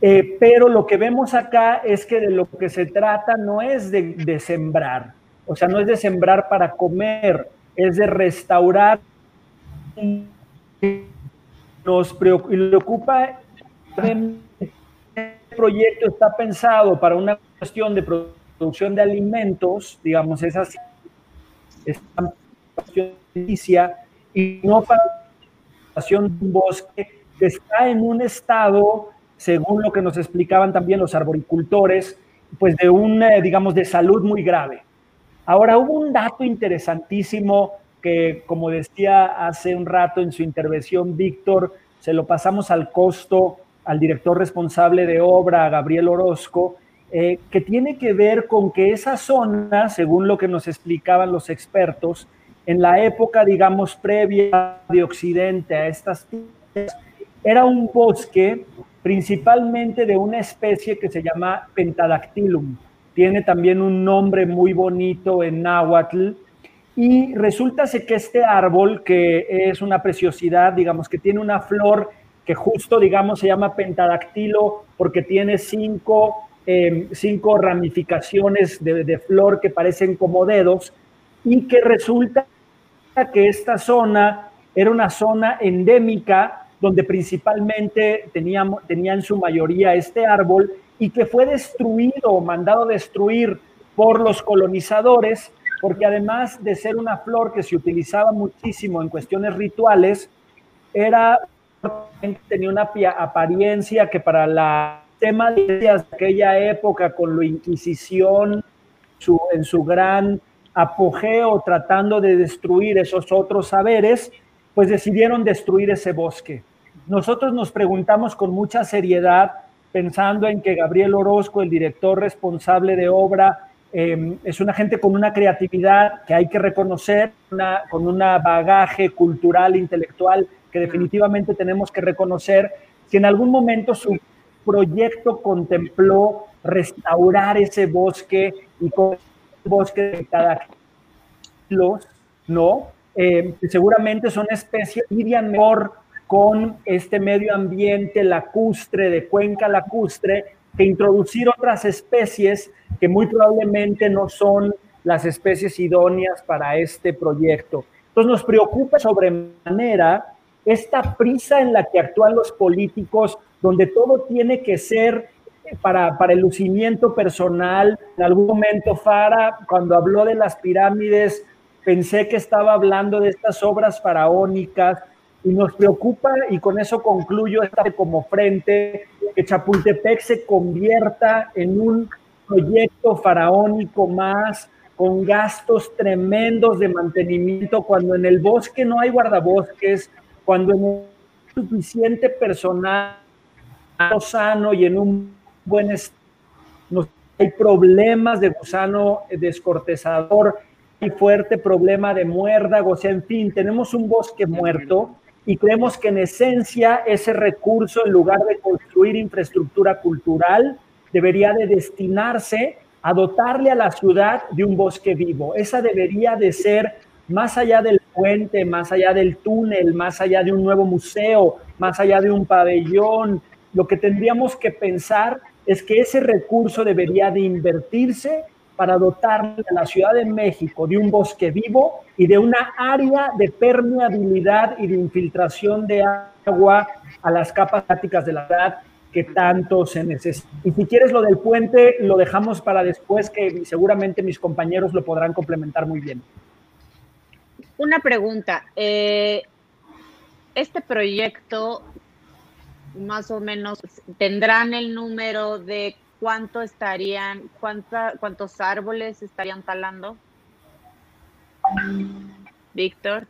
Eh, pero lo que vemos acá es que de lo que se trata no es de, de sembrar, o sea, no es de sembrar para comer, es de restaurar. Nos preocupa, el proyecto está pensado para una cuestión de producción de alimentos, digamos, esa cuestión y no para de un bosque que está en un estado, según lo que nos explicaban también los arboricultores, pues de un, eh, digamos, de salud muy grave. Ahora, hubo un dato interesantísimo que, como decía hace un rato en su intervención Víctor, se lo pasamos al costo al director responsable de obra, Gabriel Orozco, eh, que tiene que ver con que esa zona, según lo que nos explicaban los expertos, en la época, digamos, previa de Occidente a estas tierras, era un bosque principalmente de una especie que se llama Pentadactylum, tiene también un nombre muy bonito en náhuatl. Y resulta que este árbol, que es una preciosidad, digamos que tiene una flor que justo, digamos, se llama pentadactilo porque tiene cinco, em, cinco ramificaciones de, flor que parecen como dedos y que resulta que esta zona era una zona endémica donde principalmente teníamos, tenía en su mayoría este árbol y que fue destruido o mandado destruir por los colonizadores, porque además de ser una flor que se utilizaba muchísimo en cuestiones rituales, era tenía una apariencia que para la tema de aquella época con la Inquisición en su gran apogeo tratando de destruir esos otros saberes, pues decidieron destruir ese bosque. Nosotros nos preguntamos con mucha seriedad pensando en que Gabriel Orozco, el director responsable de obra, em, es una gente con una creatividad que hay que reconocer, con un bagaje cultural, intelectual que definitivamente tenemos que reconocer, si en algún momento su proyecto contempló restaurar ese bosque y con el bosque de cada los, ¿no? Eh, seguramente son especies que lidian mejor con este medio ambiente lacustre, de cuenca lacustre, que introducir otras especies que muy probablemente no son las especies idóneas para este proyecto. Entonces nos preocupa sobremanera esta prisa en la que actúan los políticos, donde todo tiene que ser para, para el lucimiento personal. En algún momento Fara, cuando habló de las pirámides, pensé que estaba hablando de estas obras faraónicas, y nos preocupa, y con eso concluyo esta como frente, que Chapultepec se convierta en un proyecto faraónico más, con gastos tremendos de mantenimiento, cuando en el bosque no hay guardabosques, cuando no hay suficiente personal sano y en un buen estado, hay problemas de gusano descortezador, hay fuerte problema de muérdagos, en fin, tenemos un bosque muerto y creemos que en esencia ese recurso, en lugar de construir infraestructura cultural, debería de destinarse a dotarle a la ciudad de un bosque vivo. Esa debería de ser más allá del puente, más allá del túnel, más allá de un nuevo museo, más allá de un pabellón. Lo que tendríamos que pensar es que ese recurso debería de invertirse para dotar a la Ciudad de México de un bosque vivo y de una área de permeabilidad y de infiltración de agua a las capas áticas de la ciudad que tanto se necesita. Y si quieres lo del puente, lo dejamos para después, que seguramente mis compañeros lo podrán complementar muy bien. Una pregunta. Eh, este proyecto más o menos, tendrán el número de cuánto estarían, cuánta, cuántos árboles estarían talando? Víctor.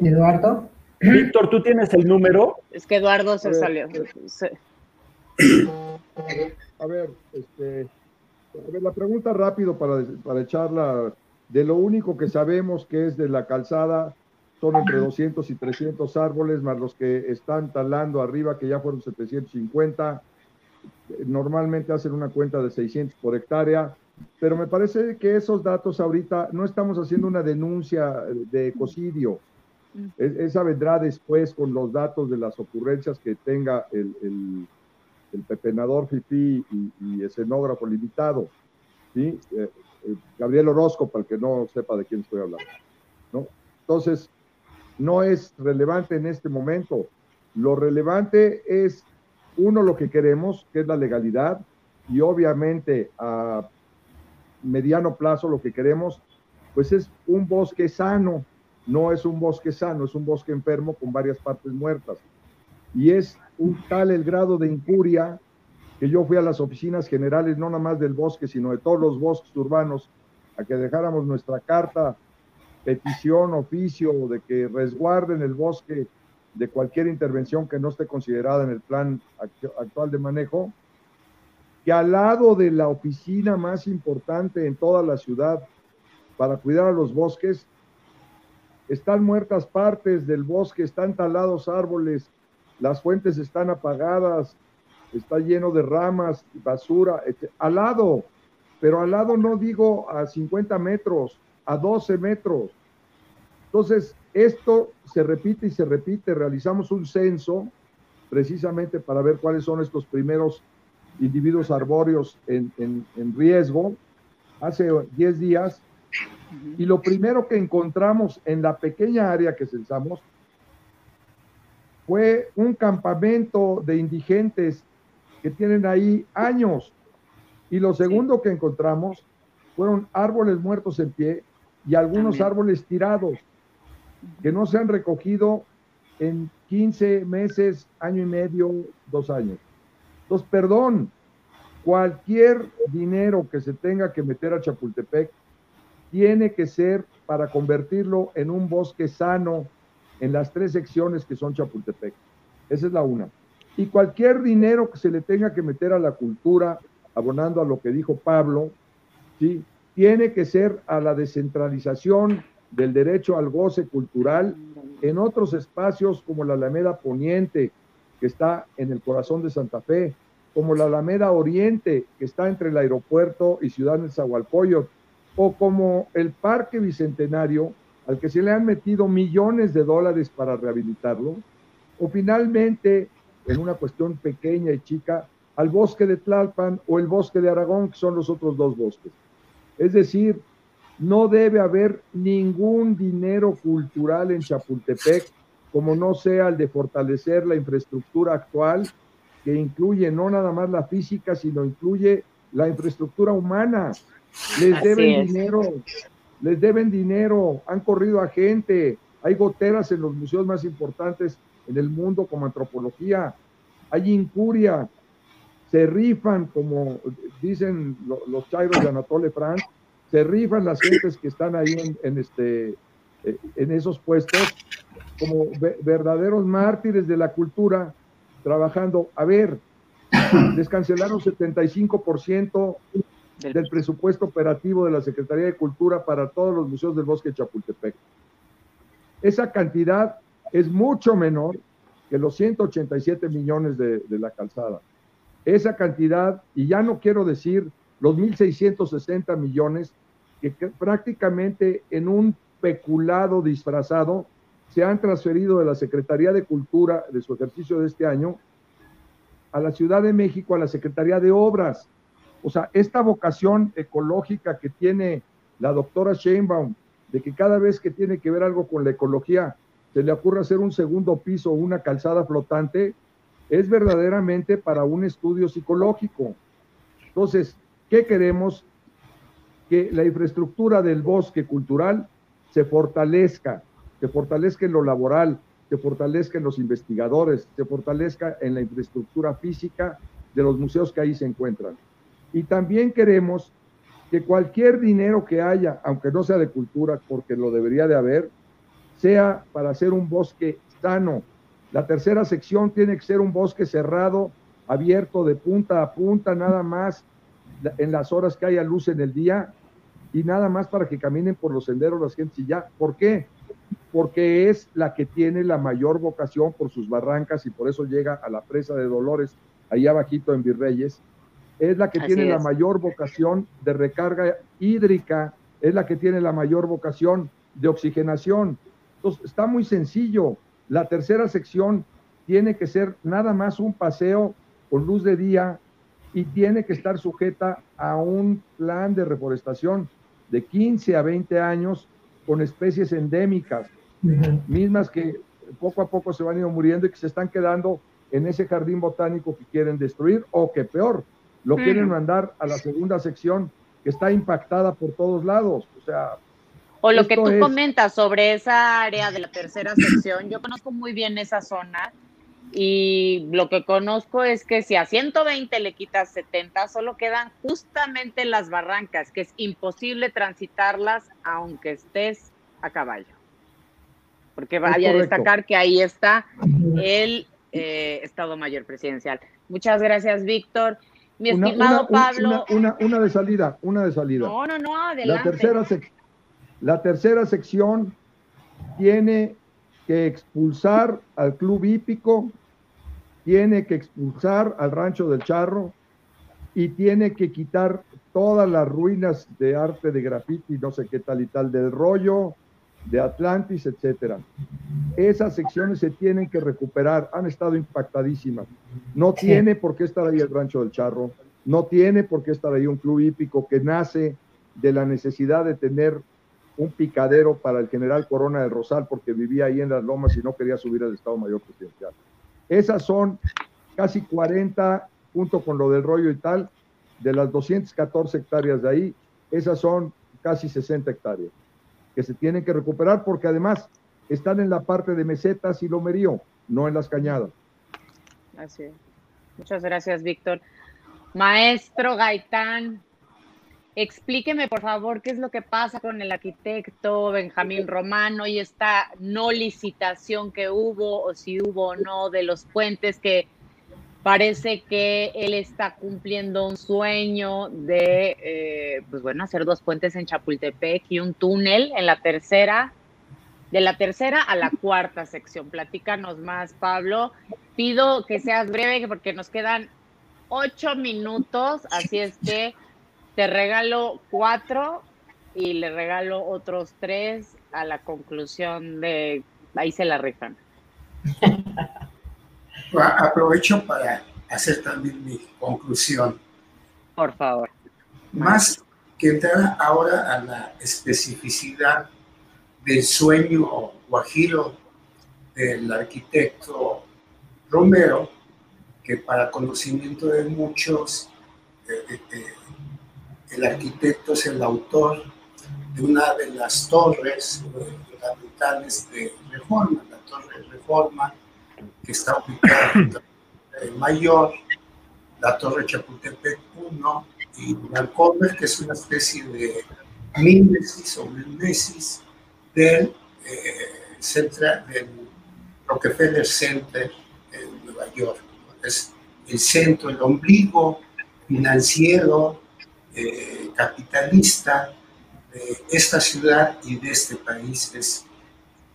Eduardo. Víctor, ¿tú tienes el número? Es que Eduardo se salió. A ver, este, a ver, la pregunta rápido para, para echarla, de lo único que sabemos que es de la calzada, son entre 200 y 300 árboles, más los que están talando arriba, que ya fueron 750. Normalmente hacen una cuenta de 600 por hectárea, pero me parece que esos datos ahorita no estamos haciendo una denuncia de ecocidio. Mm. Esa vendrá después con los datos de las ocurrencias que tenga el, el, el pepenador FIFI y, y, escenógrafo limitado. ¿sí? Eh, eh, Gabriel Orozco, para el que no sepa de quién estoy hablando. ¿no? Entonces, no es relevante en este momento. Lo relevante es, uno, lo que queremos, que es la legalidad, y obviamente a mediano plazo lo que queremos, pues es un bosque sano, no es un bosque sano, es un bosque enfermo con varias partes muertas. Y es un tal el grado de incuria que yo fui a las oficinas generales, no nada más del bosque, sino de todos los bosques urbanos, a que dejáramos nuestra carta petición, oficio de que resguarden el bosque de cualquier intervención que no esté considerada en el plan actual de manejo, que al lado de la oficina más importante en toda la ciudad para cuidar a los bosques, están muertas partes del bosque, están talados árboles, las fuentes están apagadas, está lleno de ramas, basura, al lado, pero al lado no digo a 50 metros, a 12 metros. Entonces, esto se repite y se repite. Realizamos un censo precisamente para ver cuáles son estos primeros individuos arbóreos en, riesgo hace 10 días. Y lo primero que encontramos en la pequeña área que censamos fue un campamento de indigentes que tienen ahí años. Y lo segundo que encontramos fueron árboles muertos en pie y algunos árboles tirados que no se han recogido en 15 meses, año y medio, dos años. Entonces, perdón, cualquier dinero que se tenga que meter a Chapultepec tiene que ser para convertirlo en un bosque sano en las tres secciones que son Chapultepec. Esa es la una. Y cualquier dinero que se le tenga que meter a la cultura, abonando a lo que dijo Pablo, ¿sí? tiene que ser a la descentralización del derecho al goce cultural en otros espacios como la Alameda Poniente, que está en el corazón de Santa Fe, como la Alameda Oriente, que está entre el aeropuerto y Ciudad de Zahualcoyot, o como el Parque Bicentenario, al que se le han metido millones de dólares para rehabilitarlo, o finalmente, en una cuestión pequeña y chica, al bosque de Tlalpan o el bosque de Aragón, que son los otros dos bosques. Es decir, no debe haber ningún dinero cultural en Chapultepec, como no sea el de fortalecer la infraestructura actual, que incluye no nada más la física, sino incluye la infraestructura humana. Les deben dinero, les deben dinero, han corrido a gente, hay goteras en los museos más importantes en el mundo como antropología, hay incuria, se rifan, como dicen los chairos de Anatole France, se rifan las gentes que están ahí en, este, eh, en esos puestos como verdaderos mártires de la cultura, trabajando. A ver, les cancelaron 75% del presupuesto operativo de la Secretaría de Cultura para todos los museos del bosque de Chapultepec. Esa cantidad es mucho menor que los 187 millones de, de la calzada. Esa cantidad, y ya no quiero decir los 1.660 millones que, prácticamente en un peculado disfrazado se han transferido de la Secretaría de Cultura de su ejercicio de este año a la Ciudad de México, a la Secretaría de Obras. O sea, esta vocación ecológica que tiene la doctora Sheinbaum, de que cada vez que tiene que ver algo con la ecología, se le ocurre hacer un segundo piso o una calzada flotante, es verdaderamente para un estudio psicológico. Entonces, ¿qué queremos? que la infraestructura del bosque cultural se fortalezca, se fortalezca en lo laboral, se fortalezca en los investigadores, se fortalezca en la infraestructura física de los museos que ahí se encuentran. Y también queremos que cualquier dinero que haya, aunque no sea de cultura, porque lo debería de haber, sea para hacer un bosque sano. La tercera sección tiene que ser un bosque cerrado, abierto de punta a punta, nada más en las horas que haya luz en el día y nada más para que caminen por los senderos las gentes y ya. ¿Por qué? Porque es la que tiene la mayor vocación por sus barrancas y por eso llega a la presa de Dolores, ahí abajito en Virreyes. Es la que tiene la mayor vocación de recarga hídrica, es la que tiene la mayor vocación de oxigenación. Entonces, está muy sencillo. La tercera sección tiene que ser nada más un paseo con luz de día y tiene que estar sujeta a un plan de reforestación de 15 a 20 años con especies endémicas, mismas que poco a poco se van a ir muriendo y que se están quedando en ese jardín botánico que quieren destruir o que peor, lo quieren mandar a la segunda sección que está impactada por todos lados. O sea, o lo que tú comentas sobre esa área de la tercera sección, yo conozco muy bien esa zona y lo que conozco es que si a 120 le quitas 70, solo quedan justamente las barrancas, que es imposible transitarlas aunque estés a caballo. Porque vaya a destacar que ahí está el eh, Estado Mayor Presidencial. Muchas gracias, Víctor. Mi estimado Pablo. Una, una, de salida, una de salida. No, no, no, adelante. La tercera, la tercera sección tiene que expulsar al club hípico tiene que expulsar al rancho del charro y tiene que quitar todas las ruinas de arte de grafiti, no sé qué tal y tal, del rollo, de Atlantis, etcétera. Esas secciones se tienen que recuperar, han estado impactadísimas. No tiene por qué estar ahí el rancho del charro, no tiene por qué estar ahí un club hípico que nace de la necesidad de tener un picadero para el general Corona del Rosal porque vivía ahí en las lomas y no quería subir al Estado Mayor Presidencial. Esas son casi 40, junto con lo del rollo y tal, de las 214 hectáreas de ahí, esas son casi 60 hectáreas que se tienen que recuperar porque además están en la parte de mesetas y lomerío, no en las cañadas. Así es. Muchas gracias, Víctor. Maestro Gaitán, Explíqueme, por favor, qué es lo que pasa con el arquitecto Benjamín Romano y esta no licitación que hubo, o si hubo o no, de los puentes que parece que él está cumpliendo un sueño de, eh, pues bueno, hacer dos puentes en Chapultepec y un túnel en la tercera, de la tercera a la cuarta sección. Platícanos más, Pablo. Pido que seas breve porque nos quedan ocho minutos, así es que te regalo cuatro y le regalo otros tres a la conclusión de ahí se la rifan. Aprovecho para hacer también mi conclusión. Por favor. Más que entrar ahora a la especificidad del sueño guajiro del arquitecto Romero, que para conocimiento de muchos eh, eh, el arquitecto es el autor de una de las torres fundamentales de Reforma, la Torre Reforma, que está ubicada en Mayor, la Torre Chapultepec 1 y Vancomer, que es una especie de mímesis o mimesis del, eh, del Rockefeller Center en Nueva York. Es el centro, el ombligo financiero eh, capitalista de esta ciudad y de este país. Es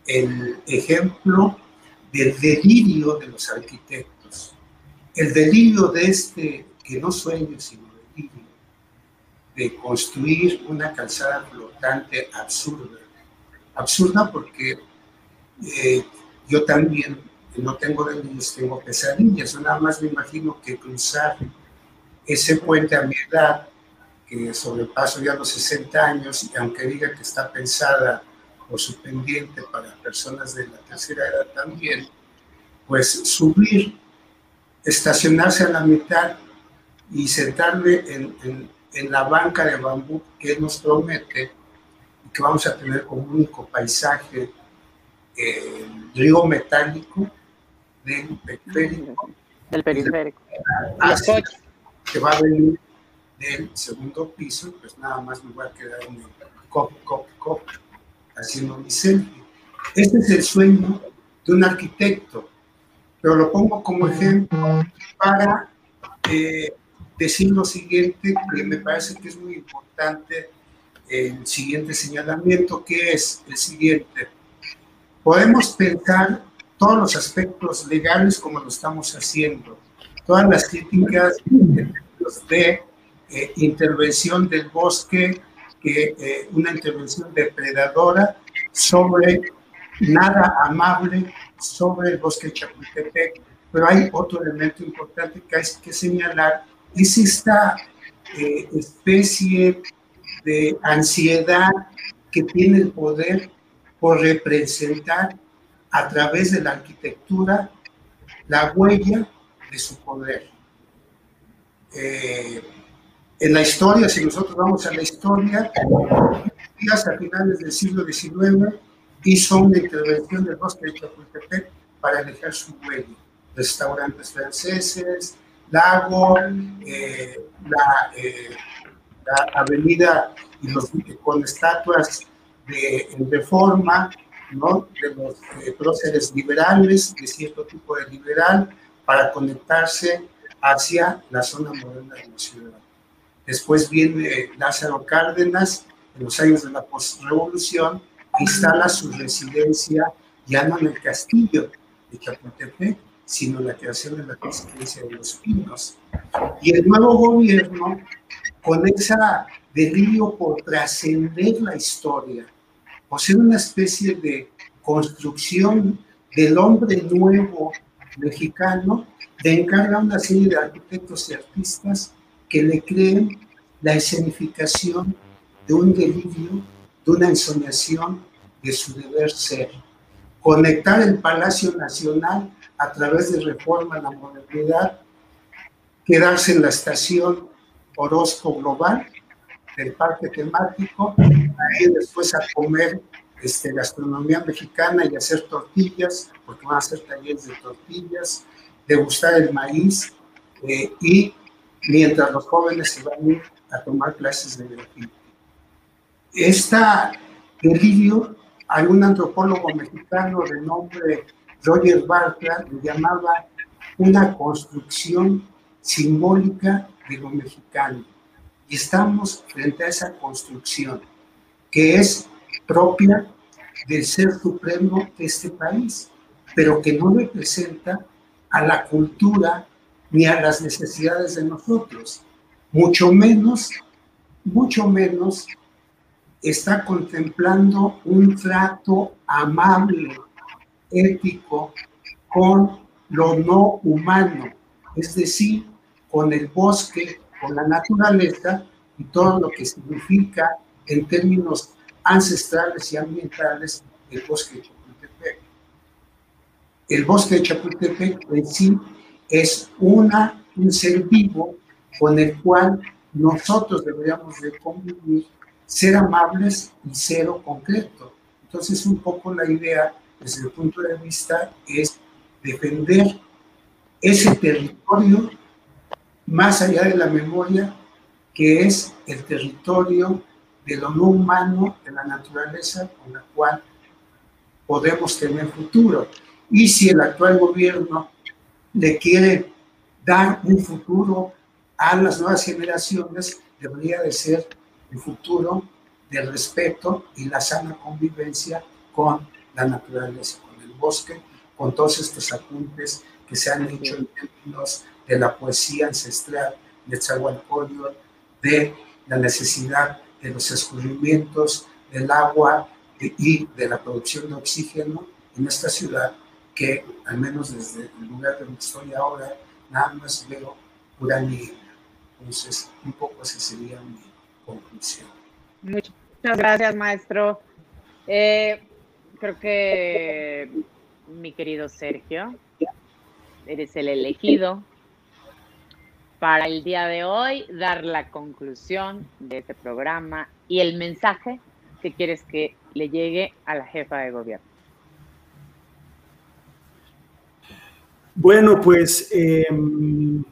el ejemplo del delirio de los arquitectos, el delirio de este, que no sueño, sino delirio, de construir una calzada flotante absurda. Absurda porque eh, yo también no tengo delirios, tengo pesadillas. nada más me imagino que cruzar ese puente a mi edad que sobrepaso ya los 60 años y aunque diga que está pensada o su pendiente para personas de la tercera edad también, pues subir, estacionarse a la mitad y sentarme en, en, la banca de bambú que nos promete y que vamos a tener como único paisaje el río metálico del periférico. Del periférico. Hacia, que va a venir del segundo piso, pues nada más me voy a quedar en el cop, cop, cop, haciendo mi selfie. Este es el sueño de un arquitecto, pero lo pongo como ejemplo para eh, decir lo siguiente, que me parece que es muy importante el siguiente señalamiento, que es el siguiente. Podemos pensar todos los aspectos legales como lo estamos haciendo, todas las críticas de eh, intervención del bosque, que, eh, una intervención depredadora sobre nada amable sobre el bosque Chapultepec. Pero hay otro elemento importante que hay que señalar, es esta eh, especie de ansiedad que tiene el poder por representar a través de la arquitectura la huella de su poder. Eh, en la historia, si nosotros vamos a la historia, a finales del siglo XIX hizo una intervención del bosque de Chapultepec para dejar su huella. Restaurantes franceses, lago, eh, la, eh, la, avenida con estatuas de, en reforma, ¿no? de los próceres liberales, de cierto tipo de liberal, para conectarse hacia la zona moderna de la ciudad. Después viene Lázaro Cárdenas, en los años de la postrevolución, instala su residencia ya no en el castillo de Chapultepec, sino la creación de la residencia de los Pinos. Y el nuevo gobierno, con esa delirio por trascender la historia, o ser una especie de construcción del hombre nuevo mexicano, le encarga una serie de arquitectos y artistas que le creen la escenificación de un delirio, de una ensoñación de su deber ser. Conectar el Palacio Nacional a través de reforma a la modernidad, quedarse en la estación Orozco Global del parque temático, ahí después a comer este, gastronomía mexicana y hacer tortillas, porque van a hacer talleres de tortillas, degustar el maíz eh, y mientras los jóvenes se van a tomar clases de grafito. Esta delirio, algún antropólogo mexicano de nombre Roger Bartra le llamaba una construcción simbólica de lo mexicano. Y estamos frente a esa construcción que es propia del ser supremo de este país, pero que no representa a la cultura ni a las necesidades de nosotros, mucho menos, mucho menos está contemplando un trato amable, ético, con lo no humano, es decir, con el bosque, con la naturaleza y todo lo que significa en términos ancestrales y ambientales el bosque de Chapultepec. El bosque de Chapultepec en sí es una, un ser vivo con el cual nosotros deberíamos de convivir, ser amables y cero concreto. Entonces, un poco la idea, desde el punto de vista, es defender ese territorio más allá de la memoria, que es el territorio de lo no humano, de la naturaleza con la cual podemos tener futuro. Y si el actual gobierno le quiere dar un futuro a las nuevas generaciones, debería de ser el futuro del respeto y la sana convivencia con la naturaleza, con el bosque, con todos estos apuntes que se han hecho en términos de la poesía ancestral de Tzahualcoyotl, de la necesidad de los escurrimientos del agua y de la producción de oxígeno en esta ciudad que, al menos desde el lugar donde estoy ahora, nada más veo pura niebla. Entonces, un poco esa sería mi conclusión. Muchas gracias, maestro. Eh, creo que mi querido Sergio, eres el elegido para el día de hoy dar la conclusión de este programa y el mensaje que quieres que le llegue a la jefa de gobierno. Bueno, pues em,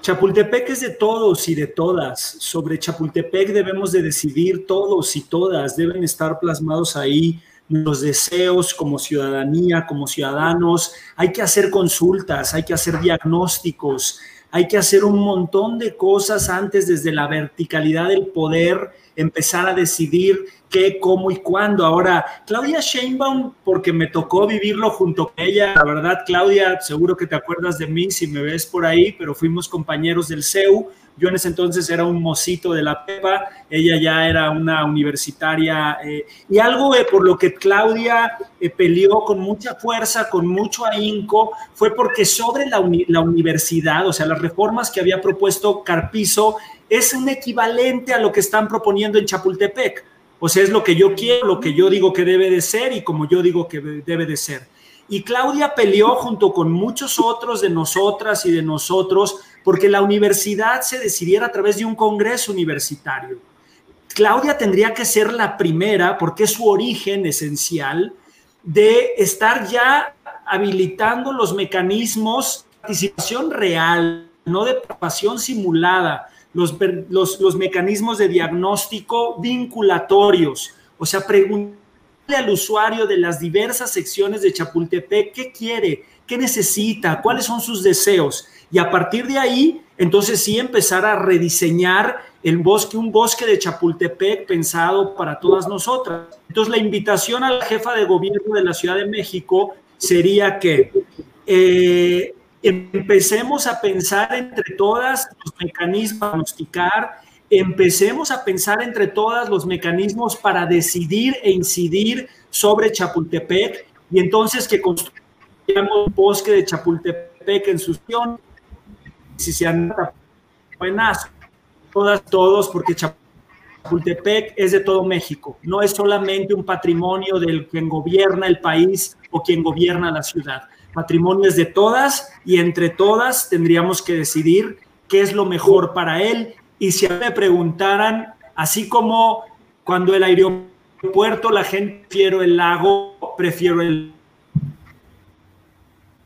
Chapultepec es de todos y de todas. Sobre Chapultepec debemos de decidir todos y todas. Deben estar plasmados ahí los deseos como ciudadanía, como ciudadanos. Hay que hacer consultas, hay que hacer diagnósticos, hay que hacer un montón de cosas antes desde la verticalidad del poder, empezar a decidir qué, cómo y cuándo. Ahora, Claudia Sheinbaum, porque me tocó vivirlo junto con ella, la verdad, Claudia, seguro que te acuerdas de mí si me ves por ahí, pero fuimos compañeros del CEU yo en ese entonces era un mocito de la PEPA, ella ya era una universitaria eh, y algo por lo que Claudia eh, peleó con mucha fuerza, con mucho ahínco, fue porque sobre la, la universidad, o sea, las reformas que había propuesto Carpizo, es un equivalente a lo que están proponiendo en Chapultepec. O sea, es lo que yo quiero, lo que yo digo que debe de ser y como yo digo que debe de ser. Y Claudia peleó junto con muchos otros de nosotras y de nosotros porque la universidad se decidiera a través de un congreso universitario. Claudia tendría que ser la primera, porque es su origen esencial, de estar ya habilitando los mecanismos de participación real, no de participación simulada, los, los, los mecanismos de diagnóstico vinculatorios, o sea, preguntarle al usuario de las diversas secciones de Chapultepec qué quiere, qué necesita, cuáles son sus deseos y a partir de ahí, entonces sí empezar a rediseñar el bosque, un bosque de Chapultepec pensado para todas nosotras. Entonces la invitación a la jefa de gobierno de la Ciudad de México sería que eh, empecemos a pensar entre todas los mecanismos para diagnosticar, empecemos a pensar entre todas los mecanismos para decidir e incidir sobre Chapultepec y entonces que construyamos un bosque de Chapultepec en su si se anota buenas, todas, todos, porque Chapultepec es de todo México, no es solamente un patrimonio del quien gobierna el país o quien gobierna la ciudad. Patrimonio es de todas y entre todas tendríamos que decidir qué es lo mejor para él. Y si me preguntaran, así como cuando el aeropuerto la gente prefiero el lago, prefiero el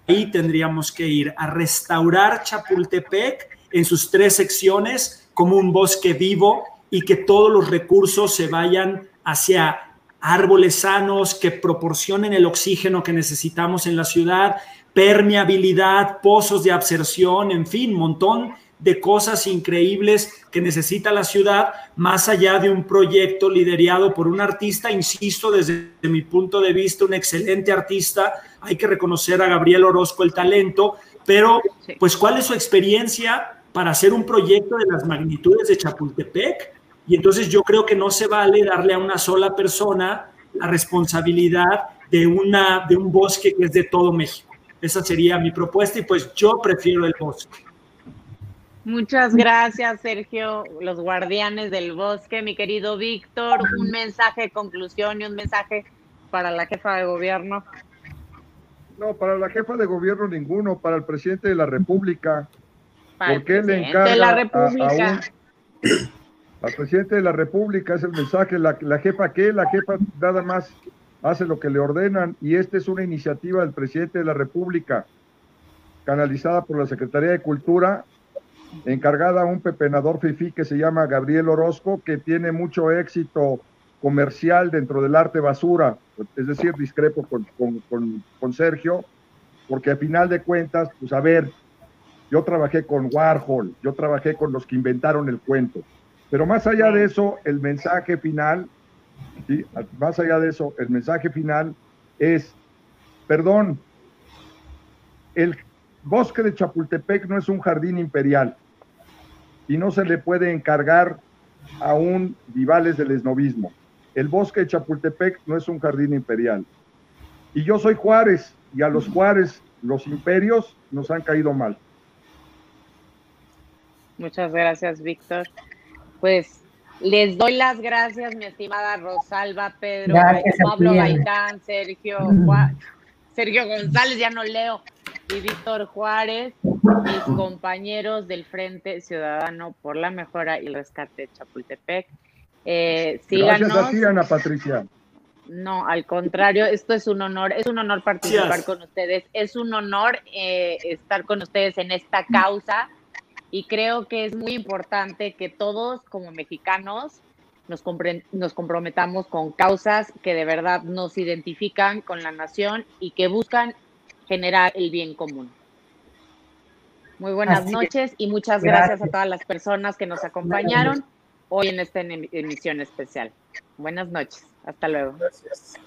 ahí tendríamos que ir a restaurar Chapultepec en sus tres secciones como un bosque vivo y que todos los recursos se vayan hacia árboles sanos que proporcionen el oxígeno que necesitamos en la ciudad, permeabilidad, pozos de absorción, en fin, montón de cosas increíbles que necesita la ciudad, más allá de un proyecto liderado por un artista, insisto, desde mi punto de vista, un excelente artista, hay que reconocer a Gabriel Orozco el talento, pero pues cuál es su experiencia para hacer un proyecto de las magnitudes de Chapultepec. Y entonces yo creo que no se vale darle a una sola persona la responsabilidad de, una, de un bosque que es de todo México. Esa sería mi propuesta y pues yo prefiero el bosque. Muchas gracias, Sergio, los guardianes del bosque. Mi querido Víctor, un mensaje de conclusión y un mensaje para la jefa de gobierno. No, para la jefa de gobierno ninguno, para el presidente de la República. ¿Por qué le encarga la República. al presidente de la República es el mensaje, la, la jefa qué, la jefa nada más hace lo que le ordenan y esta es una iniciativa del presidente de la República canalizada por la Secretaría de Cultura, encargada a un pepenador fifí que se llama Gabriel Orozco, que tiene mucho éxito comercial dentro del arte basura, es decir, discrepo con, con, con, Sergio, porque al final de cuentas, pues a ver, yo trabajé con Warhol, yo trabajé con los que inventaron el cuento, pero más allá de eso, el mensaje final, ¿sí? más allá de eso, el mensaje final es, perdón, el bosque de Chapultepec no es un jardín imperial y no se le puede encargar a un Vivales del esnovismo. El bosque de Chapultepec no es un jardín imperial. Y yo soy Juárez, y a los Juárez los imperios nos han caído mal. Muchas gracias, Víctor. Pues les doy las gracias, mi estimada Rosalba, Pedro, Pablo Baicán, Sergio, Sergio González, ya no leo, y Víctor Juárez, mis compañeros del Frente Ciudadano por la Mejora y el Rescate de Chapultepec. Eh, síganos. Gracias a ti, Ana Patricia. No, al contrario, esto es un honor, es un honor participar con ustedes, es un honor eh, estar con ustedes en esta causa y creo que es muy importante que todos como mexicanos nos, nos comprometamos con causas que de verdad nos identifican con la nación y que buscan generar el bien común. Muy buenas noches y muchas gracias. a todas las personas que nos acompañaron hoy en esta emisión especial. Buenas noches. Hasta luego. Gracias.